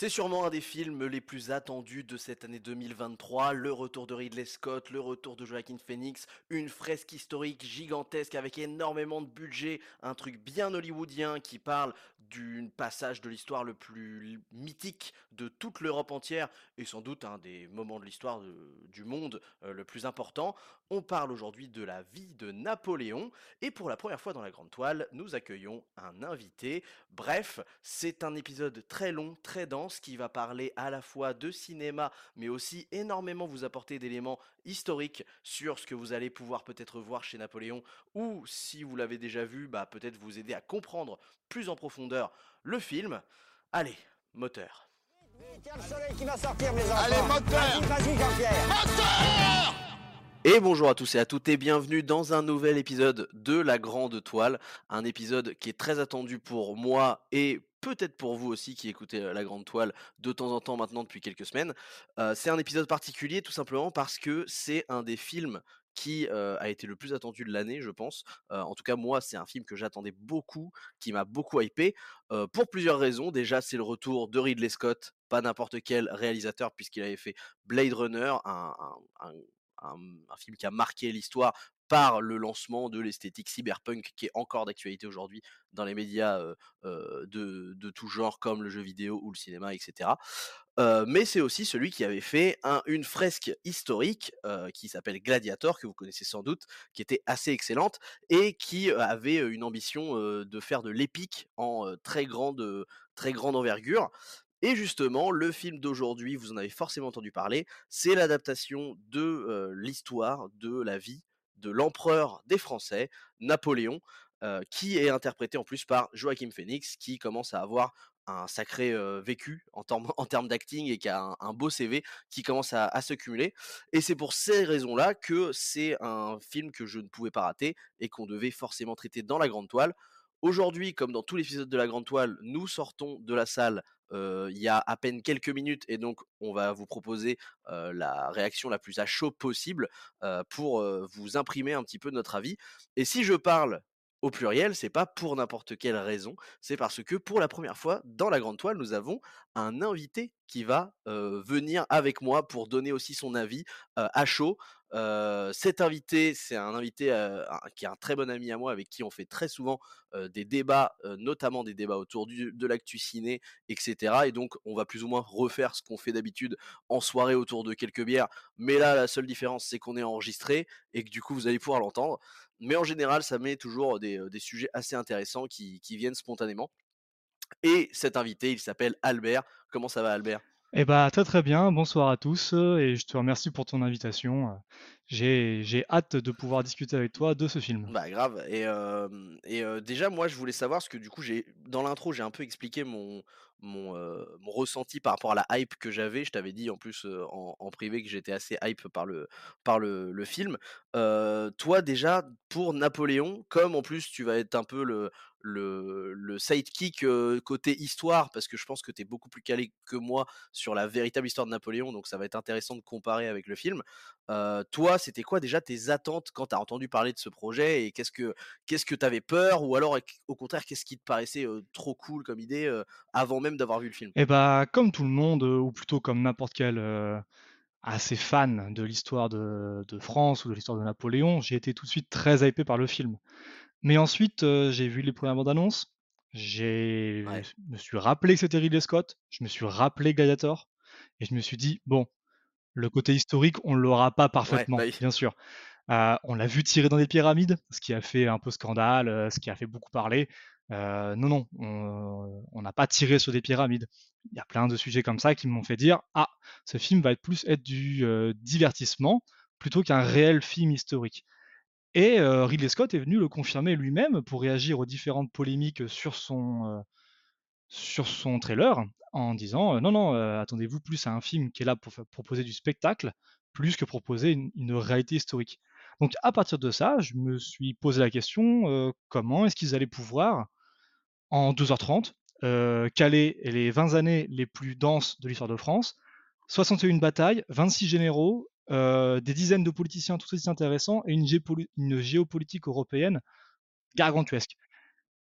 C'est sûrement un des films les plus attendus de cette année 2023, le retour de Ridley Scott, le retour de Joaquin Phoenix, une fresque historique gigantesque avec énormément de budget, un truc bien hollywoodien qui parle d'un passage de l'histoire le plus mythique de toute l'Europe entière et sans doute un des moments de l'histoire du monde euh, le plus important. On parle aujourd'hui de la vie de Napoléon et pour la première fois dans la grande toile, nous accueillons un invité. Bref, c'est un épisode très long, très dense qui va parler à la fois de cinéma mais aussi énormément vous apporter d'éléments historiques sur ce que vous allez pouvoir peut-être voir chez Napoléon ou si vous l'avez déjà vu, bah peut-être vous aider à comprendre plus en profondeur le film. Allez, moteur. Allez, moteur Moteur et bonjour à tous et à toutes et bienvenue dans un nouvel épisode de La Grande Toile, un épisode qui est très attendu pour moi et peut-être pour vous aussi qui écoutez La Grande Toile de temps en temps maintenant depuis quelques semaines. c'est un épisode particulier tout simplement parce que c'est un des films qui a été le plus attendu de l'année, je pense. en tout cas, moi, c'est un film que j'attendais beaucoup, qui m'a beaucoup hypé, pour plusieurs raisons. Déjà, c'est le retour de Ridley Scott, pas n'importe quel réalisateur, puisqu'il avait fait Blade Runner, un, un, film qui a marqué l'histoire par le lancement de l'esthétique cyberpunk qui est encore d'actualité aujourd'hui dans les médias de, de, tout genre comme le jeu vidéo ou le cinéma, etc. mais c'est aussi celui qui avait fait une fresque historique qui s'appelle Gladiator, que vous connaissez sans doute, qui était assez excellente et qui avait une ambition de faire de l'épique en très grande, très grande envergure. Et justement, le film d'aujourd'hui, vous en avez forcément entendu parler, c'est l'adaptation de l'histoire de la vie de l'empereur des Français, Napoléon, qui est interprété en plus par Joachim Phoenix, qui commence à avoir un sacré vécu en, termes d'acting et qui a un, beau CV qui commence à, à se cumuler. Et c'est pour ces raisons-là que c'est un film que je ne pouvais pas rater et qu'on devait forcément traiter dans la grande toile. Aujourd'hui, comme dans tous les épisodes de la grande toile, nous sortons de la salle il y a à peine quelques minutes et donc on va vous proposer la réaction la plus à chaud possible pour vous imprimer un petit peu notre avis. Et si je parle au pluriel, c'est pas pour n'importe quelle raison, c'est parce que pour la première fois dans la grande toile, nous avons un invité qui va venir avec moi pour donner aussi son avis à chaud cet invité, c'est un invité qui est un très bon ami à moi, avec qui on fait très souvent des débats, notamment des débats autour de l'actu ciné, etc. Et donc, on va plus ou moins refaire ce qu'on fait d'habitude en soirée autour de quelques bières. Mais là, la seule différence, c'est qu'on est enregistré et que du coup, vous allez pouvoir l'entendre. Mais en général, ça met toujours des, sujets assez intéressants qui, viennent spontanément. Et cet invité, il s'appelle Albert. Comment ça va, Albert? Eh bah, très très bien, bonsoir à tous et je te remercie pour ton invitation. J'ai, j'ai hâte de pouvoir discuter avec toi de ce film. Bah grave. Et, et déjà moi je voulais savoir ce que du coup j'ai dans l'intro j'ai un peu expliqué mon mon, mon ressenti par rapport à la hype que j'avais. Je t'avais dit en plus en, en privé que j'étais assez hype par le par le, le film. toi déjà pour Napoléon, comme en plus tu vas être un peu le le, sidekick côté histoire, parce que je pense que tu es beaucoup plus calé que moi sur la véritable histoire de Napoléon, donc ça va être intéressant de comparer avec le film. toi, c'était quoi déjà tes attentes quand tu as entendu parler de ce projet et qu'est-ce que qu'est-ce que tu avais peur ou alors au contraire qu'est-ce qui te paraissait trop cool comme idée avant même d'avoir vu le film? Eh bah comme tout le monde, ou plutôt comme n'importe quel assez fan de l'histoire de, de, France ou de l'histoire de Napoléon, j'ai été tout de suite très hypé par le film. Mais ensuite, j'ai vu les premières bandes annonces. J'ai je me suis rappelé que c'était Ridley Scott, je me suis rappelé Gladiator et je me suis dit: «Bon, le côté historique, on l'aura pas parfaitement, bah bien sûr». on l'a vu tirer dans des pyramides, ce qui a fait un peu scandale, ce qui a fait beaucoup parler. non, non, on n'a pas tiré sur des pyramides. Il y a plein de sujets comme ça qui m'ont fait dire: «Ah, ce film va être plus être du, divertissement plutôt qu'un réel film historique». Et Ridley Scott est venu le confirmer lui-même pour réagir aux différentes polémiques sur son, sur son trailer en disant non, non, attendez-vous plus à un film qui est là pour proposer du spectacle plus que proposer une, réalité historique. Donc à partir de ça, je me suis posé la question comment est-ce qu'ils allaient pouvoir, en 2h30, caler les 20 années les plus denses de l'histoire de France, 61 batailles, 26 généraux, euh, des dizaines de politiciens tout aussi intéressants et une, géopolitique européenne gargantuesque.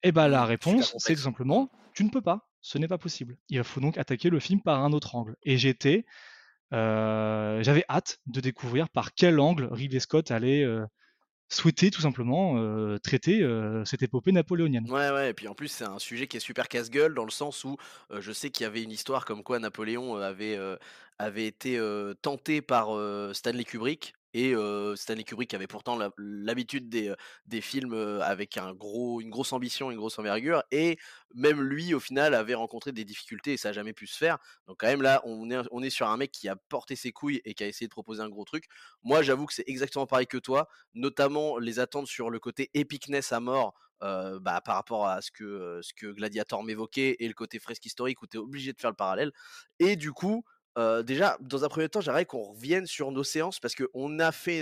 Et eh ben la réponse, c'est tout simplement, tu ne peux pas. ce n'est pas possible. Il faut donc attaquer le film par un autre angle. Et j'étais, euh, j'avais hâte de découvrir par quel angle Ridley Scott allait euh, souhaiter tout simplement euh, traiter euh, cette épopée napoléonienne. Ouais, ouais, et puis en plus, c'est un sujet qui est super casse-gueule dans le sens où euh, je sais qu'il y avait une histoire comme quoi Napoléon avait, été tenté par Stanley Kubrick. Et Stanley Kubrick avait pourtant l'habitude des, films avec une grosse ambition, une grosse envergure. Et même lui, au final, avait rencontré des difficultés et ça n'a jamais pu se faire. Donc quand même là, on est, sur un mec qui a porté ses couilles et qui a essayé de proposer un gros truc. Moi, j'avoue que c'est exactement pareil que toi notamment les attentes sur le côté epicness à mort bah, par rapport à ce que, ce que Gladiator m'évoquait et le côté fresque historique où tu es obligé de faire le parallèle. Et du coup, déjà, dans un premier temps, j'aimerais qu'on revienne sur nos séances parce qu'on a fait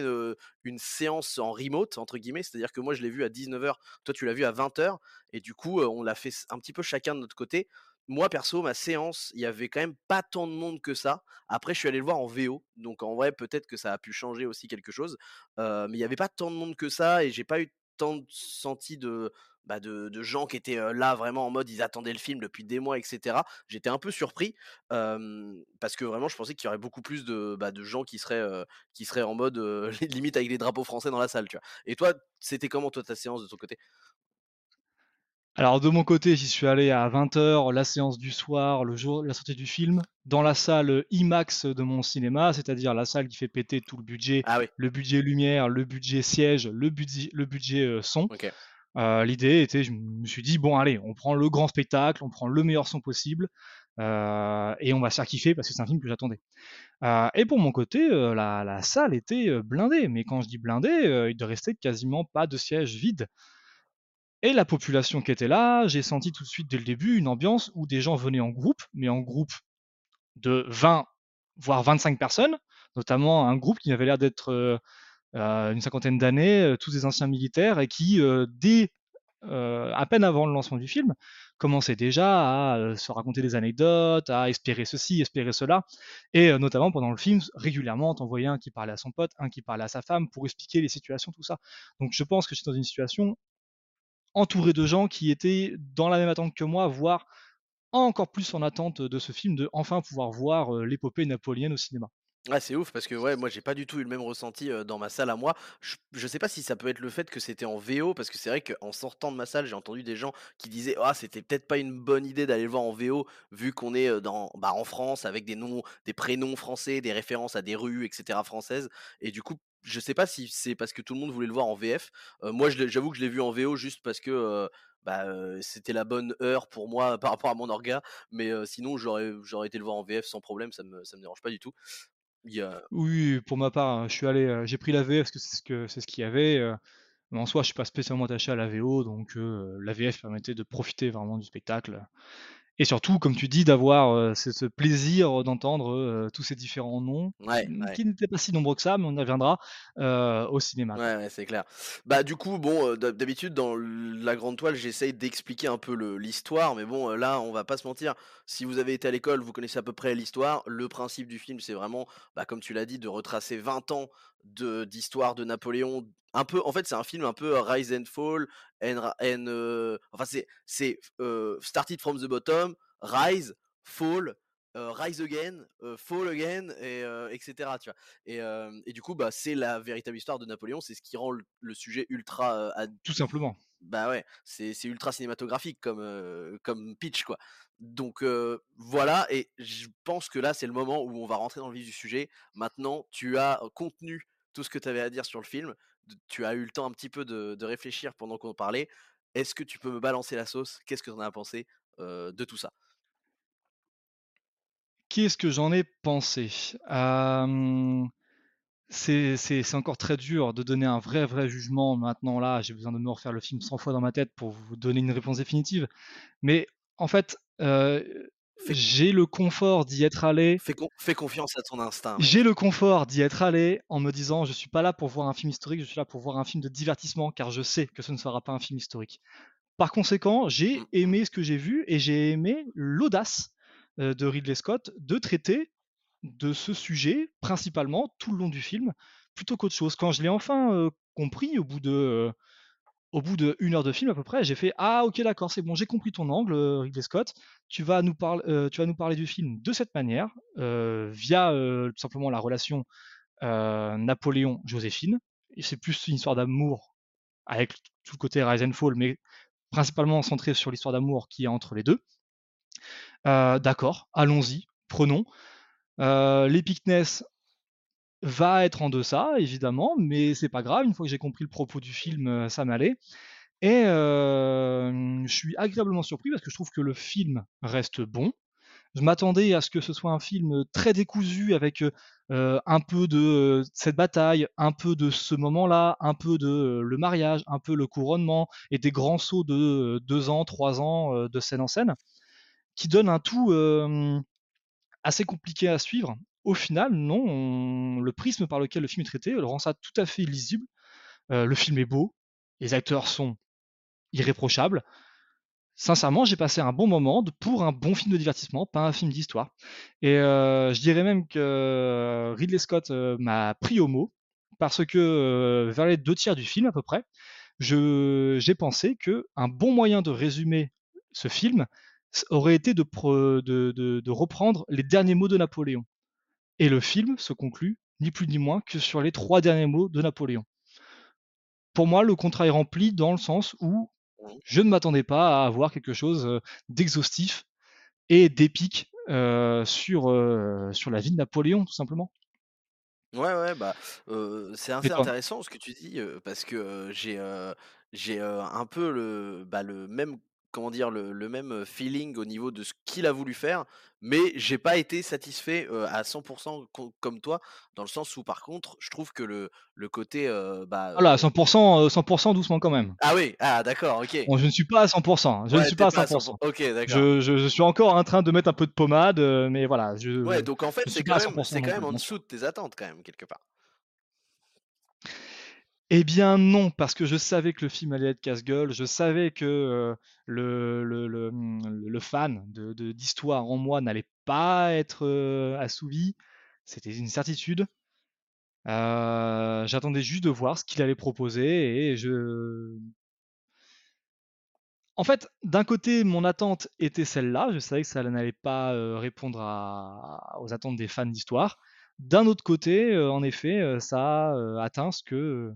une séance en remote, entre guillemets, c'est-à-dire que moi je l'ai vu à 19h, toi tu l'as vu à 20h, et du coup, on l'a fait un petit peu chacun de notre côté. Moi, perso, ma séance, il y avait quand même pas tant de monde que ça. Après, je suis allé le voir en VO, donc en vrai, peut-être que ça a pu changer aussi quelque chose. Mais il y avait pas tant de monde que ça et j'ai pas eu tant de senti de, bah, de gens qui étaient, là vraiment en mode ils attendaient le film depuis des mois et cetera. J'étais un peu surpris, parce que vraiment je pensais qu'il y aurait beaucoup plus de, bah, de gens qui seraient, en mode, limite avec les drapeaux français dans la salle? Et toi, c'était comment toi ta séance de ton côté? Alors de mon côté, j'y suis allé à 20h, la séance du soir, le jour la sortie du film, dans la salle IMAX de mon cinéma, c'est-à-dire la salle qui fait péter tout le budget, Ah oui, le budget lumière, le budget siège, le budget, le budget euh, son. OK. Euh, L'idée était, je me suis dit, bon allez, on prend le grand spectacle, on prend le meilleur son possible, euh, et on va se faire kiffer parce que c'est un film que j'attendais. Euh, et pour mon côté, euh, la, la salle était euh, blindée, mais quand je dis blindée, euh, il ne restait quasiment pas de sièges vides. Et la population qui était là, j'ai senti tout de suite dès le début une ambiance où des gens venaient en groupe, mais en groupe de 20 voire 25 personnes, notamment un groupe qui avait l'air d'être euh, euh, une cinquantaine d'années, euh, tous des anciens militaires, et qui, dès à peine avant le lancement du film, commençaient déjà à se raconter des anecdotes, à espérer ceci, espérer cela, et notamment pendant le film, régulièrement, t'en voyais un qui parlait à son pote, un qui parlait à sa femme pour expliquer les situations, tout ça. Donc je pense que je suis dans une situation entouré de gens qui étaient dans la même attente que moi, voire encore plus en attente de ce film, de enfin pouvoir voir euh, l'épopée napoléonienne au cinéma. Ouais, c'est ouf parce que ouais, moi j'ai pas du tout eu le même ressenti euh, dans ma salle à moi. Je, je sais pas si ça peut être le fait que c'était en VO parce que c'est vrai qu'en sortant de ma salle, j'ai entendu des gens qui disaient ah c'était peut-être pas une bonne idée d'aller le voir en VO vu qu'on est euh, dans bah, en France avec des noms, des prénoms français, des références à des rues etc françaises et du coup je sais pas si c'est parce que tout le monde voulait le voir en VF. Euh, moi j'avoue que je l'ai vu en VO juste parce que euh, bah, euh, c'était la bonne heure pour moi par rapport à mon orga, mais sinon j'aurais été le voir en VF sans problème, ça me me dérange pas du tout. Oui, pour ma part, hein, je suis allé, j'ai pris la VF parce que c'est ce qu'il y avait. mais en soi, je suis pas spécialement attaché à la VO, donc la VF permettait de profiter vraiment du spectacle. Et surtout, comme tu dis, d'avoir euh, ce, ce plaisir d'entendre euh, tous ces différents noms, Ouais, ouais. qui n'étaient pas si nombreux que ça, mais on y reviendra euh, au cinéma. Ouais, ouais, c'est clair. Bah, du coup, bon, d'habitude, dans la grande toile, j'essaye d'expliquer un peu l'histoire, mais bon, là, on va pas se mentir. Si vous avez été à l'école, vous connaissez à peu près l'histoire. Le principe du film, c'est vraiment, bah, comme tu l'as dit, de retracer 20 ans de d'histoire de Napoléon. Un peu en fait, c'est un film un peu, rise and fall and heu, enfin, c'est c'est f started from the bottom, rise, fall, heu, rise again, fall again et heu, et cetera, tu vois? Et, et du coup, bah, c'est la véritable histoire de Napoléon. C'est ce qui rend le, le sujet ultra. euh, Tout simplement. Bah ouais, c'est c'est ultra cinématographique comme, euh, comme pitch, quoi. Donc euh, voilà, et je pense que là, c'est le moment où on va rentrer dans le vif du sujet. Maintenant, tu as contenu tout ce que tu avais à dire sur le film. Tu as eu le temps un petit peu de, réfléchir pendant qu'on parlait. Est-ce que tu peux me balancer la sauce? Qu'est-ce que tu en as pensé de tout ça? Qu'est-ce que j'en ai pensé? C'est encore très dur de donner un vrai, vrai jugement maintenant là, j'ai besoin de me refaire le film 100 fois dans ma tête pour vous donner une réponse définitive. Mais en fait, fais, j'ai le confort d'y être allé fais con- fais confiance à ton instinct, j'ai le confort d'y être allé en me disant: «Je suis pas là pour voir un film historique, je suis là pour voir un film de divertissement», car je sais que ce ne sera pas un film historique. Par conséquent, j'ai mm. aimé ce que j'ai vu et j'ai aimé l'audace, heu, de Ridley Scott de traiter de ce sujet, principalement, tout le long du film, plutôt qu'autre chose. Quand je l'ai enfin, heu, compris au bout de, au bout de une heure de film à peu près, j'ai fait ah ok d'accord c'est bon j'ai compris ton angle euh, Ridley Scott. Tu vas nous parler euh, tu vas nous parler du film de cette manière euh, via tout simplement la relation Napoléon Joséphine. C'est plus une histoire d'amour avec tout le côté Rise and Fall, mais principalement centré sur l'histoire d'amour qui est entre les deux. d'accord, allons-y, prenons. L'épicness va être en deçà, évidemment, mais c'est pas grave. Une fois que j'ai compris le propos du film, euh, ça m'allait. Et je suis agréablement surpris parce que je trouve que le film reste bon. Je m'attendais à ce que ce soit un film très décousu avec un peu de cette bataille, un peu de ce moment-là, un peu de le mariage, un peu le couronnement et des grands sauts de deux ans, trois ans de scène en scène, qui donnent un tout assez compliqué à suivre au final, non, le prisme par lequel le film est traité rend ça tout à fait lisible. Euh, le film est beau, les acteurs sont irréprochables. Sincèrement, j'ai passé un bon moment pour un bon film de divertissement, pas un film d'histoire. Et euh, je dirais même que Ridley Scott euh, m'a pris au mot, parce que vers les deux tiers du film à peu près, j'ai pensé que un bon moyen de résumer ce film aurait été de reprendre les derniers mots de Napoléon. Et le film se conclut, ni plus ni moins, que sur les trois derniers mots de Napoléon. Pour moi, le contrat est rempli dans le sens où je ne m'attendais pas à avoir quelque chose euh, d'exhaustif et d'épique euh, sur, euh, sur la vie de Napoléon, tout simplement. Ouais, ouais, bah, c'est assez intéressant ce que tu dis, parce que j'ai j'ai un peu le, bah, le même comment dire, le, même feeling au niveau de ce qu'il a voulu faire, mais j'ai pas été satisfait à 100% comme toi, dans le sens où par contre, je trouve que le, le côté... bah, voilà, 100%, 100% doucement quand même. Ah oui, ah d'accord, ok. Bon, je ne suis pas à 100%, je ne suis pas à 100%. Ok, d'accord. Je, je, suis encore en train de mettre un peu de pommade, mais voilà. Je, ouais, donc en fait, c'est quand, quand même en dessous de tes attentes quand même, quelque part. Eh bien non, parce que je savais que le film allait être casse-gueule, je savais que le, le, fan d'histoire en moi n'allait pas être assouvi, c'était une certitude. J'attendais juste de voir ce qu'il allait proposer et je... En fait, d'un côté, mon attente était celle-là, je savais que ça n'allait pas répondre aux attentes des fans d'histoire. D'un autre côté, en effet, ça a atteint ce que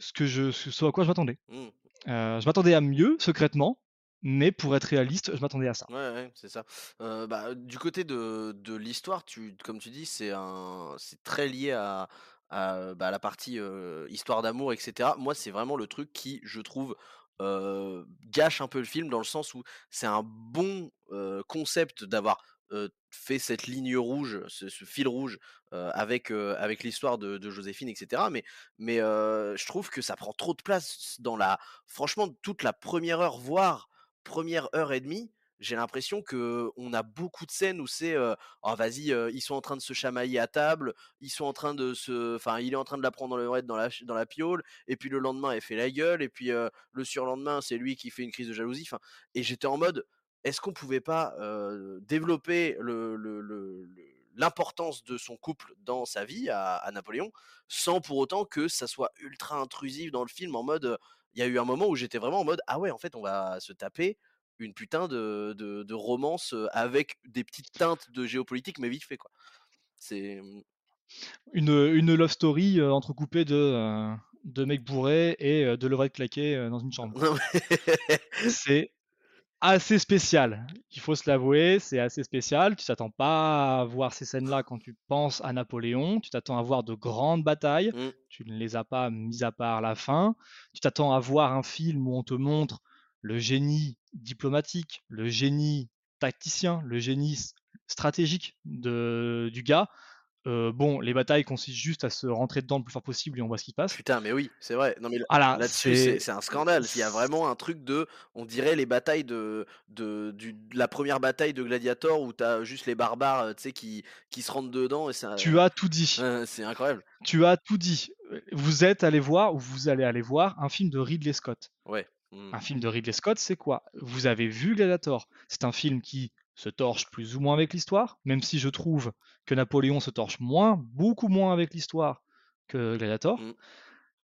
ce, que je, ce à quoi je m'attendais. Mmh. Euh, je m'attendais à mieux, secrètement, mais pour être réaliste, je m'attendais à ça. Ouais, ouais c'est ça. Euh, bah, du côté de, de l'histoire, tu, comme tu dis, c'est un, c'est très lié à, à, bah, la partie euh, histoire d'amour, etc. Moi, c'est vraiment le truc qui, je trouve, gâche un peu le film dans le sens où c'est un bon concept d'avoir fait cette ligne rouge, ce, fil rouge avec, avec l'histoire de, Joséphine, etc. Mais, je trouve que ça prend trop de place dans la. Franchement, toute la première heure, voire première heure et demie, j'ai l'impression que on a beaucoup de scènes où c'est oh vas-y ils sont en train de se chamailler à table ils sont en train de se enfin il est en train de la prendre dans dans la dans la piole et puis le lendemain elle fait la gueule et puis le surlendemain c'est lui qui fait une crise de jalousie et j'étais en mode est-ce qu'on pouvait pas développer l'importance de son couple dans sa vie à, Napoléon sans pour autant que ça soit ultra intrusif dans le film en mode il y a eu un moment où j'étais vraiment en mode ah ouais en fait on va se taper une putain de, romance avec des petites teintes de géopolitique mais vite fait quoi c'est mmh une, une love story entrecoupée de de mecs bourrés et de levrette claqué dans une chambre. C'est assez spécial. Il faut se l'avouer, c'est assez spécial. Tu t'attends pas à voir ces scènes-là quand tu penses à Napoléon. Tu t'attends à voir de grandes batailles. Mmh. Tu ne les as pas mis à part la fin. Tu t'attends à voir un film où on te montre le génie diplomatique, le génie tacticien, le génie stratégique de, du gars. Euh, bon, les batailles consistent juste à se rentrer dedans le plus fort possible et on voit ce qui se passe. Putain, mais oui, c'est vrai. Non, mais là-dessus, c'est un scandale. Il y a vraiment un truc de, on dirait les batailles de, de, la première bataille de Gladiator où t'as juste les barbares, qui, qui se rentrent dedans et ça. Tu as tout dit. c'est incroyable. Tu as tout dit. Vous êtes allé voir ou vous allez aller voir un film de Ridley Scott. Ouais. Mmh. Un film de Ridley Scott, c'est quoi? Vous avez vu Gladiator. C'est un film qui se torche plus ou moins avec l'histoire, même si je trouve que Napoléon se torche moins, beaucoup moins avec l'histoire que Gladiator. Mm.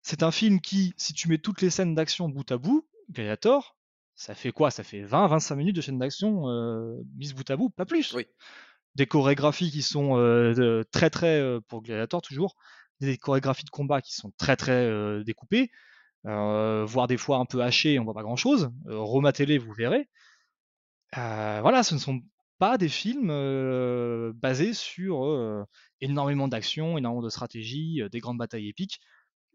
C'est un film qui, si tu mets toutes les scènes d'action bout à bout, Gladiator, ça fait quoi? Ça fait 20-25 minutes de scènes d'action euh, mises bout à bout, pas plus. Oui. Des chorégraphies qui sont euh, très très, euh, pour Gladiator toujours, des chorégraphies de combat qui sont très très euh, découpées, voire des fois un peu hachées, on voit pas grand chose. Euh, rematez-les, vous verrez. Euh, voilà, ce ne sont pas des films euh, basés sur euh, énormément d'action, énormément de stratégie, des grandes batailles épiques.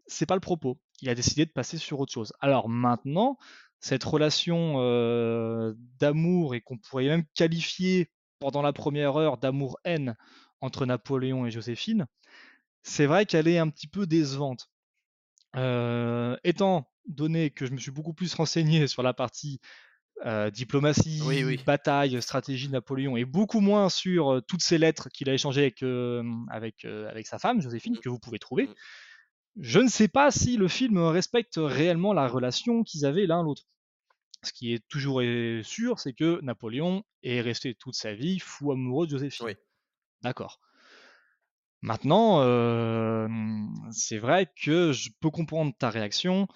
C'est pas le propos. Il a décidé de passer sur autre chose. Alors maintenant, cette relation d'amour et qu'on pourrait même qualifier pendant la première heure d'amour-haine entre Napoléon et Joséphine, c'est vrai qu'elle est un petit peu décevante. Étant donné que je me suis beaucoup plus renseigné sur la partie euh, diplomatie, Oui, oui. bataille, stratégie de Napoléon, et beaucoup moins sur euh, toutes ces lettres qu'il a échangées avec, euh, avec, avec sa femme, Joséphine, Mmh. que vous pouvez trouver. Mmh. Je ne sais pas si le film respecte réellement la relation qu'ils avaient l'un l'autre. Ce qui est toujours sûr, c'est que Napoléon est resté toute sa vie fou amoureux de Joséphine. Oui. D'accord. Maintenant, c'est vrai que je peux comprendre ta réaction.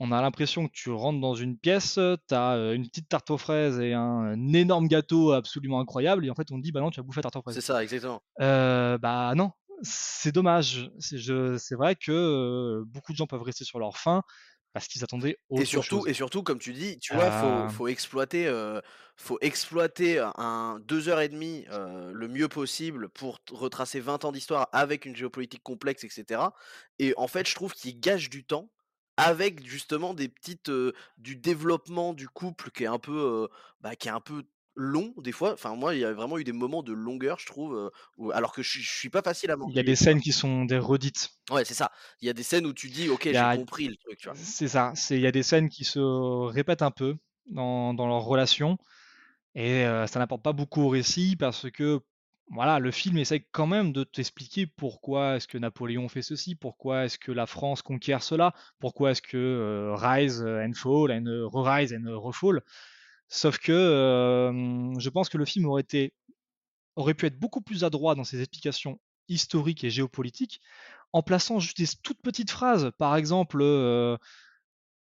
On a l'impression que tu rentres dans une pièce, tu as une petite tarte aux fraises et un, un énorme gâteau absolument incroyable, et en fait on te dit bah non, tu vas bouffer la tarte aux fraises. C'est ça, exactement. Euh, bah non, c'est dommage. C'est vrai que euh, beaucoup de gens peuvent rester sur leur faim parce qu'ils attendaient autre Et surtout, chose. et surtout, comme tu dis, tu vois, faut, Euh, faut exploiter, euh, faut exploiter un deux heures et demie euh, le mieux possible pour retracer 20 ans d'histoire avec une géopolitique complexe, etc. Et en fait, je trouve qu'il gâche du temps avec justement des petites, euh, du développement du couple qui est un peu, euh, bah, qui est un peu long des fois. Enfin, moi, il y a vraiment eu des moments de longueur, je trouve, euh, où- alors que je, je suis pas facile à il y a m'ennuyer, des scènes qui sont des redites. Ouais, c'est ça. Il y a des scènes où tu dis, ok, Il y j'ai a, compris le truc, tu vois? c'est ça. C'est il y a des scènes qui se répètent un peu dans, dans leur relation et euh, ça n'apporte pas beaucoup au récit parce que voilà, le film essaie quand même de t'expliquer pourquoi est-ce que Napoléon fait ceci, pourquoi est-ce que la France conquiert cela, pourquoi est-ce que euh, rise and fall and euh, re-rise and euh, refall. Sauf que je pense que le film aurait pu être beaucoup plus adroit dans ses explications historiques et géopolitiques en plaçant juste des toutes petites phrases. Par exemple,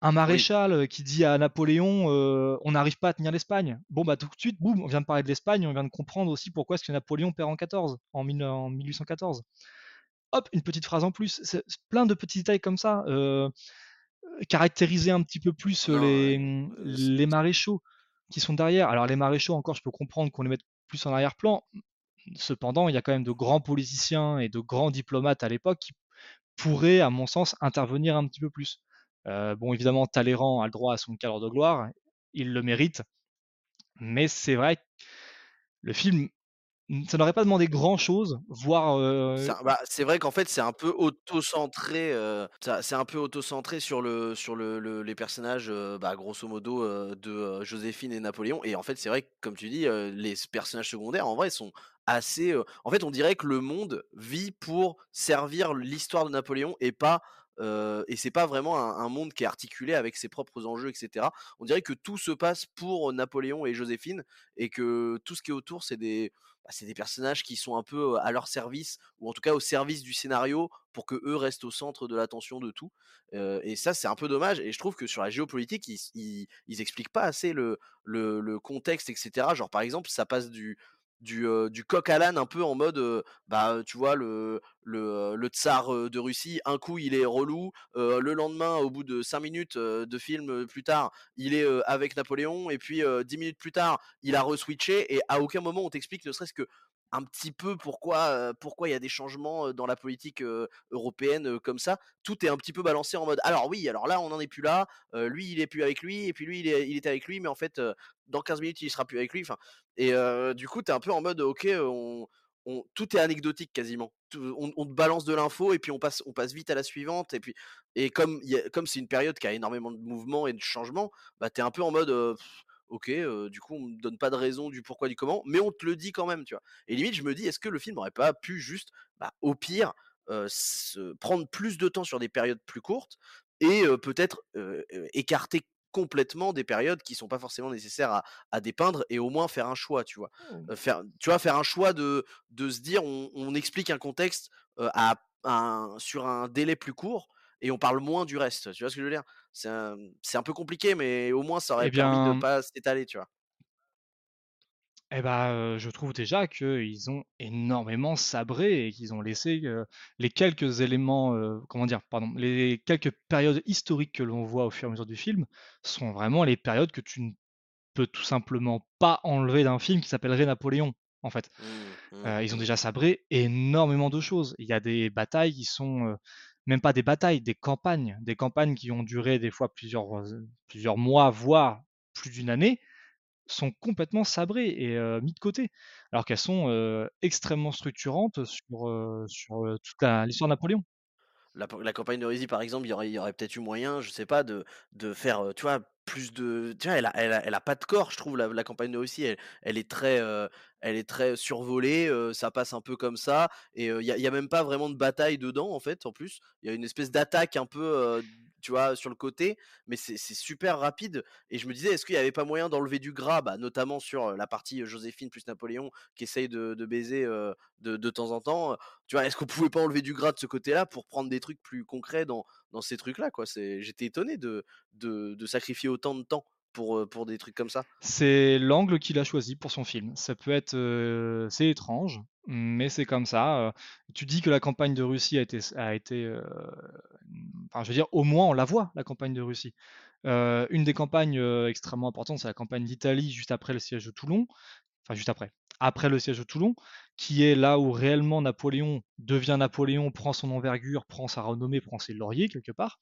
un maréchal euh, qui dit à Napoléon euh, on n'arrive pas à tenir l'Espagne. Bon bah tout de suite, boum, on vient de parler de l'Espagne, on vient de comprendre aussi pourquoi est-ce que Napoléon perd en 14, en, mille- en 1814. Hop, une petite phrase en plus. C'est plein de petits détails comme ça. Euh, caractériser un petit peu plus non, les, euh, les maréchaux qui sont derrière. Alors les maréchaux encore, je peux comprendre qu'on les mette plus en arrière-plan. Cependant, il y a quand même de grands politiciens et de grands diplomates à l'époque qui pourraient, à mon sens, intervenir un petit peu plus. Euh, bon, évidemment, Talleyrand a le droit à son cadre de gloire, il le mérite, mais c'est vrai que le film, ça n'aurait pas demandé grand-chose, voire... euh, C'est bah, c'est vrai qu'en fait, c'est un peu auto-centré, ça c'est un peu auto-centré sur le sur le le les personnages, bah, grosso modo, de, Joséphine et Napoléon. Et en fait, c'est vrai que comme tu dis, les personnages secondaires, en vrai, sont assez, en fait, on dirait que le monde vit pour servir l'histoire de Napoléon et pas, heu et c'est pas vraiment un monde qui est articulé avec ses propres enjeux et cetera. On dirait que tout se passe pour Napoléon et Joséphine et que tout ce qui est autour, c'est des bah, c'est des personnages qui sont un peu à leur service, ou en tout cas au service du scénario, pour que eux restent au centre de l'attention de tout. Euh, et ça, c'est un peu dommage. Et je trouve que sur la géopolitique, ils, ils, expliquent pas assez le, le contexte, etc. Genre, par exemple, ça passe du, du, coq à l'âne un peu en mode, bah, tu vois, le, le, tsar de Russie, un coup il est relou, le lendemain, au bout de 5 minutes de film plus tard, il est avec Napoléon, et puis 10 minutes plus tard, il a reswitché et à aucun moment on t'explique ne serait-ce que un petit peu pourquoi pourquoi il y a des changements dans la politique européenne comme ça. Tout est un petit peu balancé en mode alors oui alors là on n'en est plus là lui il est plus avec lui et puis lui il, est, il était avec lui mais en fait dans 15 minutes il sera plus avec lui enfin. Et du coup t'es un peu en mode ok on, tout est anecdotique quasiment. On, te balance de l'info et puis on passe on passe vite à la suivante et puis et comme comme c'est une période qui a énormément de mouvements et de changements bah t'es un peu en mode ok, euh, du coup, on me donne pas de raison du pourquoi, du comment, mais on te le dit quand même, tu vois. Et limite, je me dis, est-ce que le film aurait pas pu juste, bah, au pire, euh, se prendre plus de temps sur des périodes plus courtes et euh, peut-être écarter complètement des périodes qui sont pas forcément nécessaires à, à dépeindre et au moins faire un choix, tu vois? Euh, faire, tu vois, faire un choix de, de se dire, on, on explique un contexte à, un- sur un délai plus court et on parle moins du reste, tu vois ce que je veux dire? C'est un peu compliqué, mais au moins ça aurait Eh permis de bien pas s'étaler, tu vois? Eh heu, je trouve déjà qu'ils ont énormément sabré et qu'ils ont laissé, les quelques éléments, comment dire? Pardon, les quelques périodes historiques que l'on voit au fur et à mesure du film sont vraiment les périodes que tu ne peux tout simplement pas enlever d'un film qui s'appellerait Napoléon, en fait. Mmh, mmh, ils ont mmh. déjà sabré énormément de choses. Il y a des batailles qui sont, même pas des batailles, des campagnes, des campagnes qui ont duré des fois plusieurs, heu, plusieurs mois, voire plus d'une année, sont complètement sabrées et heu, mis de côté. Alors qu'elles sont, heu, extrêmement structurantes sur, heu, sur, toute l'histoire de Napoléon. La campagne de Russie, par exemple, il y aurait peut-être eu moyen, je sais pas, de de faire, tu vois, plus de tu vois, elle a pas de corps, je trouve, la campagne de Russie. Elle est très, heu, elle est très survolée, heu, ça passe un peu comme ça et heu, il y a même pas vraiment de bataille dedans, en fait, en plus. Il y a une espèce d'attaque un peu, tu vois, sur le côté, mais c'est super rapide et je me disais: «Est-ce qu'il y avait pas moyen d'enlever du gras?» bah, notamment sur, la partie, Joséphine plus Napoléon qui essaye de baiser, de de temps en temps, tu vois? Est-ce qu'on pouvait pas enlever du gras de ce côté-là pour prendre des trucs plus concrets dans dans ces trucs-là, j'étais étonné de de sacrifier autant de temps pour, pour des trucs comme ça. C'est l'angle qu'il a choisi pour son film. Ça peut être, c'est étrange, mais c'est comme ça. Tu dis que la campagne de Russie a été a été, enfin, je veux dire, au moins on la voit, la campagne de Russie. Une des campagnes, extrêmement importantes, c'est la campagne d'Italie juste après le siège de Toulon, enfin juste après, après le siège de Toulon, qui est là où réellement Napoléon devient Napoléon, prend son envergure, prend sa renommée, prend ses lauriers quelque part.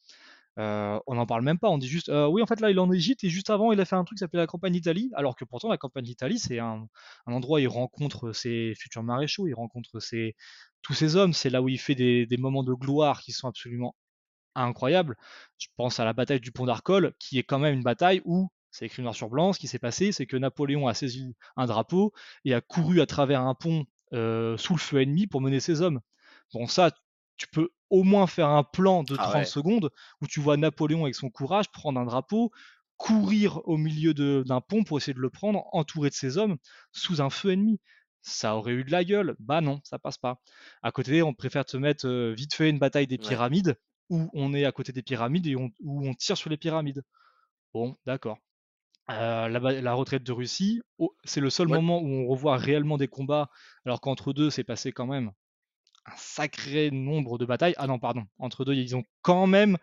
Heu, on n'en parle même pas, on dit juste: «Heu, oui, en fait, là, il est en Égypte et juste avant, il a fait un truc qui s'appelle la campagne d'Italie», alors que pourtant la campagne d'Italie, c'est un endroit où il rencontre ses futurs maréchaux, il rencontre ses tous ses hommes. C'est là où il fait des moments de gloire qui sont absolument incroyables. Je pense à la bataille du pont d'Arcole, qui est quand même une bataille où c'est écrit noir sur blanc, ce qui s'est passé, c'est que Napoléon a saisi un drapeau et a couru à travers un pont, heu, sous le feu ennemi pour mener ses hommes. Bon ça, tu peux au moins faire un plan de Ah 30 ouais, secondes où tu vois Napoléon avec son courage prendre un drapeau, courir au milieu d'un pont pour essayer de le prendre, entouré de ses hommes, sous un feu ennemi. Ça aurait eu de la gueule. Bah non, ça passe pas. À côté, on préfère te mettre, vite fait une bataille des ouais, pyramides, où on est à côté des pyramides et on où on tire sur les pyramides. Bon, d'accord. La retraite de Russie, oh, c'est le seul ouais, moment où on revoit réellement des combats, alors qu'entre 2, c'est passé quand même un sacré nombre de batailles. Ah non, pardon, entre 2, ils ont quand même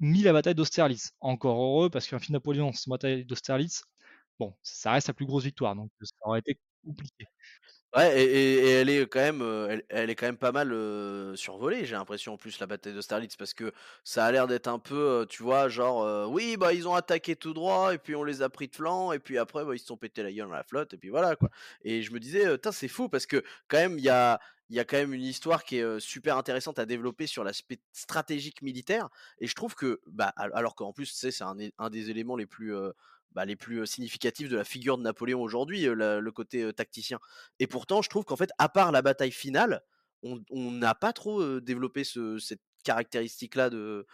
mis la bataille d'Austerlitz. Encore heureux, parce qu'un film Napoléon sans bataille d'Austerlitz, bon, ça reste la plus grosse victoire, donc ça aurait été compliqué. Ouais et elle est quand même, heu, elle est quand même pas mal, survolée, j'ai l'impression, en plus, la bataille d'Austerlitz parce que ça a l'air d'être un peu, heu, tu vois, genre, oui, bah, ils ont attaqué tout droit et puis on les a pris de flanc et puis après, bah, ils se sont pété la gueule dans la flotte et puis voilà, quoi et je me disais, heu: «Tain, c'est fou» parce que quand même, il y a il y a quand même une histoire qui est, super intéressante à développer sur l'aspect stratégique militaire et je trouve que, bah, al alors qu'en plus, c'est un des éléments les plus, bah, les plus, significatifs de la figure de Napoléon aujourd'hui, le côté, tacticien. Et pourtant, je trouve qu'en fait, à part la bataille finale, on n'a pas trop, développé ce cette caractéristique-là de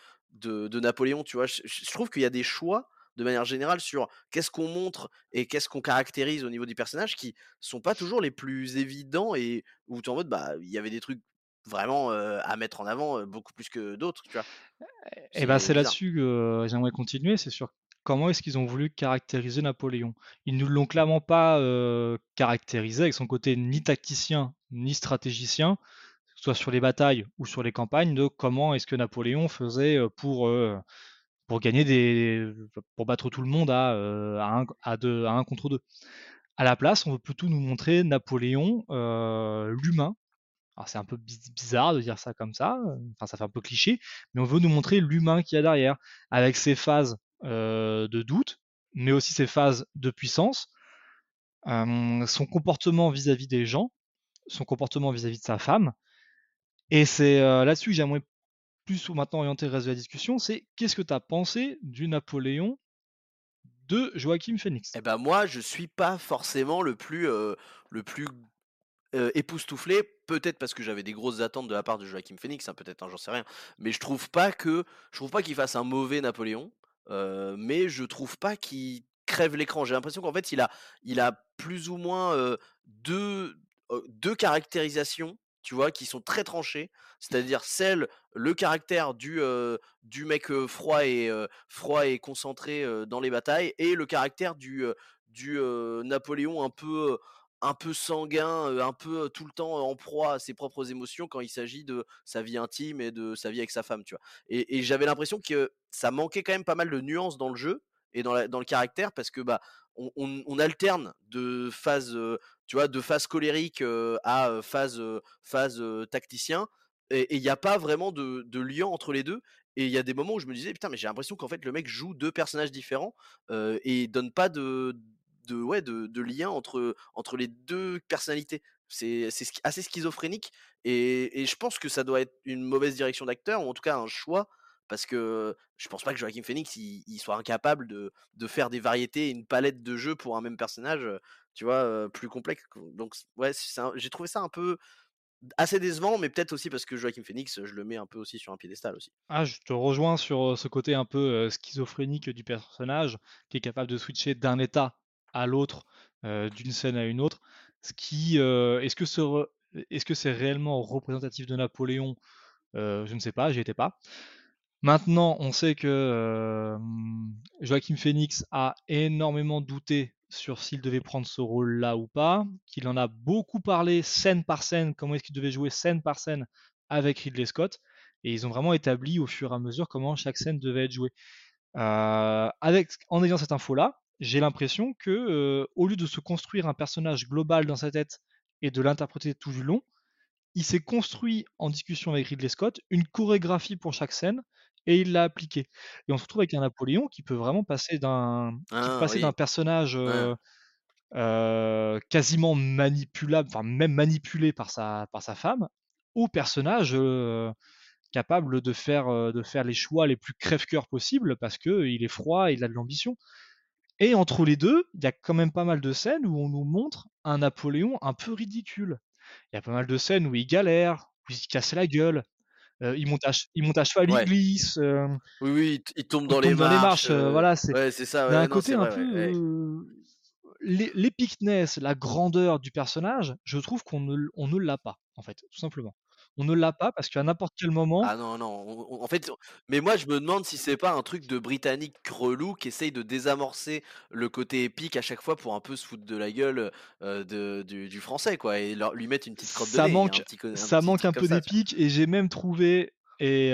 Napoléon, tu vois? Je trouve qu'il y a des choix, de manière générale, sur qu'est-ce qu'on montre et qu'est-ce qu'on caractérise au niveau du personnage qui sont pas toujours les plus évidents et où tu es en mode, bah, il y avait des trucs vraiment, à mettre en avant, beaucoup plus que d'autres, tu vois? Et bah, C'est c'est bizarre. là-dessus que j'aimerais continuer, c'est sur comment est-ce qu'ils ont voulu caractériser Napoléon? Ils ne l'ont clairement pas, caractérisé avec son côté ni tacticien, ni stratégicien, soit sur les batailles ou sur les campagnes, de comment est-ce que Napoléon faisait, pour, pour gagner des pour battre tout le monde à, heu, à 1 à 2 à 1 contre 2. À la place, on veut plutôt nous montrer Napoléon, heu, l'humain, alors c'est un peu biz bizarre de dire ça comme ça, heu, enfin ça fait un peu cliché, mais on veut nous montrer l'humain qu'il y a derrière, avec ses phases, de doute, mais aussi ses phases de puissance, son comportement vis-à-vis des gens, son comportement vis-à-vis de sa femme et c'est, là-dessus que j'aimerais plus ou maintenant orienter le reste de la discussion, c'est qu'est-ce que tu as pensé du Napoléon de Joaquin Phoenix? Et bah, moi, je suis pas forcément le plus, heu, le plus Heu, époustouflé, peut-être parce que j'avais des grosses attentes de la part de Joaquin Phoenix, hein, peut-être, hein, j'en sais rien. Mais je trouve pas que je trouve pas qu'il fasse un mauvais Napoléon, heu, mais je trouve pas qu'il crève l'écran. J'ai l'impression qu'en fait, il a il a plus ou moins, heu, 2 heu, 2 caractérisations tu vois, qui sont très tranchées. C'est-à-dire celle le caractère du, du mec, froid et froid et concentré, dans les batailles et le caractère du, du, Napoléon un peu, un peu sanguin, un peu, tout le temps en proie à ses propres émotions quand il s'agit de sa vie intime et de sa vie avec sa femme, tu vois? Et j'avais l'impression que ça manquait quand même pas mal de nuances dans le jeu et dans dans le caractère parce que, bah, on alterne de phase, heu, tu vois, de phase colérique, à, phase, phase, tacticien et il y a pas vraiment de de lien entre les 2 et il y a des moments où je me disais: «Putain, mais j'ai l'impression qu'en fait le mec joue 2 personnages différents, heu, et donne pas de de ouais, de de lien entre, entre les 2 personnalités». C'est assez schizophrénique et et je pense que ça doit être une mauvaise direction d'acteur ou en tout cas un choix parce que je pense pas que Joaquin Phoenix il soit incapable de de faire des variétés et une palette de jeux pour un même personnage, tu vois, plus complexe donc ouais, j'ai trouvé ça un peu assez décevant, mais peut-être aussi parce que Joaquin Phoenix, je le mets un peu aussi sur un piédestal aussi. Ah, je te rejoins sur, ce côté un peu, schizophrénique du personnage, qui est capable de switcher d'un état à l'autre, d'une scène à une autre. Ce qui, est-ce que c'est réellement représentatif de Napoléon? Je ne sais pas, j'y étais pas. Maintenant, on sait que, Joaquin Phoenix a énormément douté sur s'il devait prendre ce rôle-là ou pas, qu'il en a beaucoup parlé scène par scène, comment est-ce qu'il devait jouer scène par scène avec Ridley Scott et ils ont vraiment établi au fur et à mesure comment chaque scène devait être jouée. Heu, avec en ayant cette info-là, j'ai l'impression que, heu, au lieu de se construire un personnage global dans sa tête et de l'interpréter tout du long, il s'est construit en discussion avec Ridley Scott une chorégraphie pour chaque scène et il l'a appliquée et on se retrouve avec un Napoléon qui peut vraiment passer d'un Ah passer d'un oui, personnage, ouais. quasiment manipulable, enfin même manipulé par sa par sa femme, au personnage, capable de faire, de faire les choix les plus crève-cœur possibles parce qu'il est froid, il a de l'ambition et entre les 2, il y a quand même pas mal de scènes où on nous montre un Napoléon un peu ridicule. Il y a pas mal de scènes où il galère, où il se casse la gueule, heu, il monte à il monte à cheval, il Ouais. glisse, hem, Oui, oui, il il tombe il dans les tombe dans les marches, marches, heu, voilà, c'est ouais, ça, il ouais, un non, côté un vrai, peu, l'épicness, la grandeur du personnage, je trouve qu'on ne on ne l'a pas, en fait, tout simplement. On ne l'a pas parce qu'à n'importe quel moment Ah non, non, on on en fait, mais moi je me demande si c'est pas un truc de britannique relou qui essaye de désamorcer le côté épique à chaque fois pour un peu se foutre de la gueule, de du du français quoi et leur lui mettre une petite crotte de ça nez. Un manque petit co un ça petit manque truc un comme peu ça, tu vois? d'épique et j'ai même trouvé et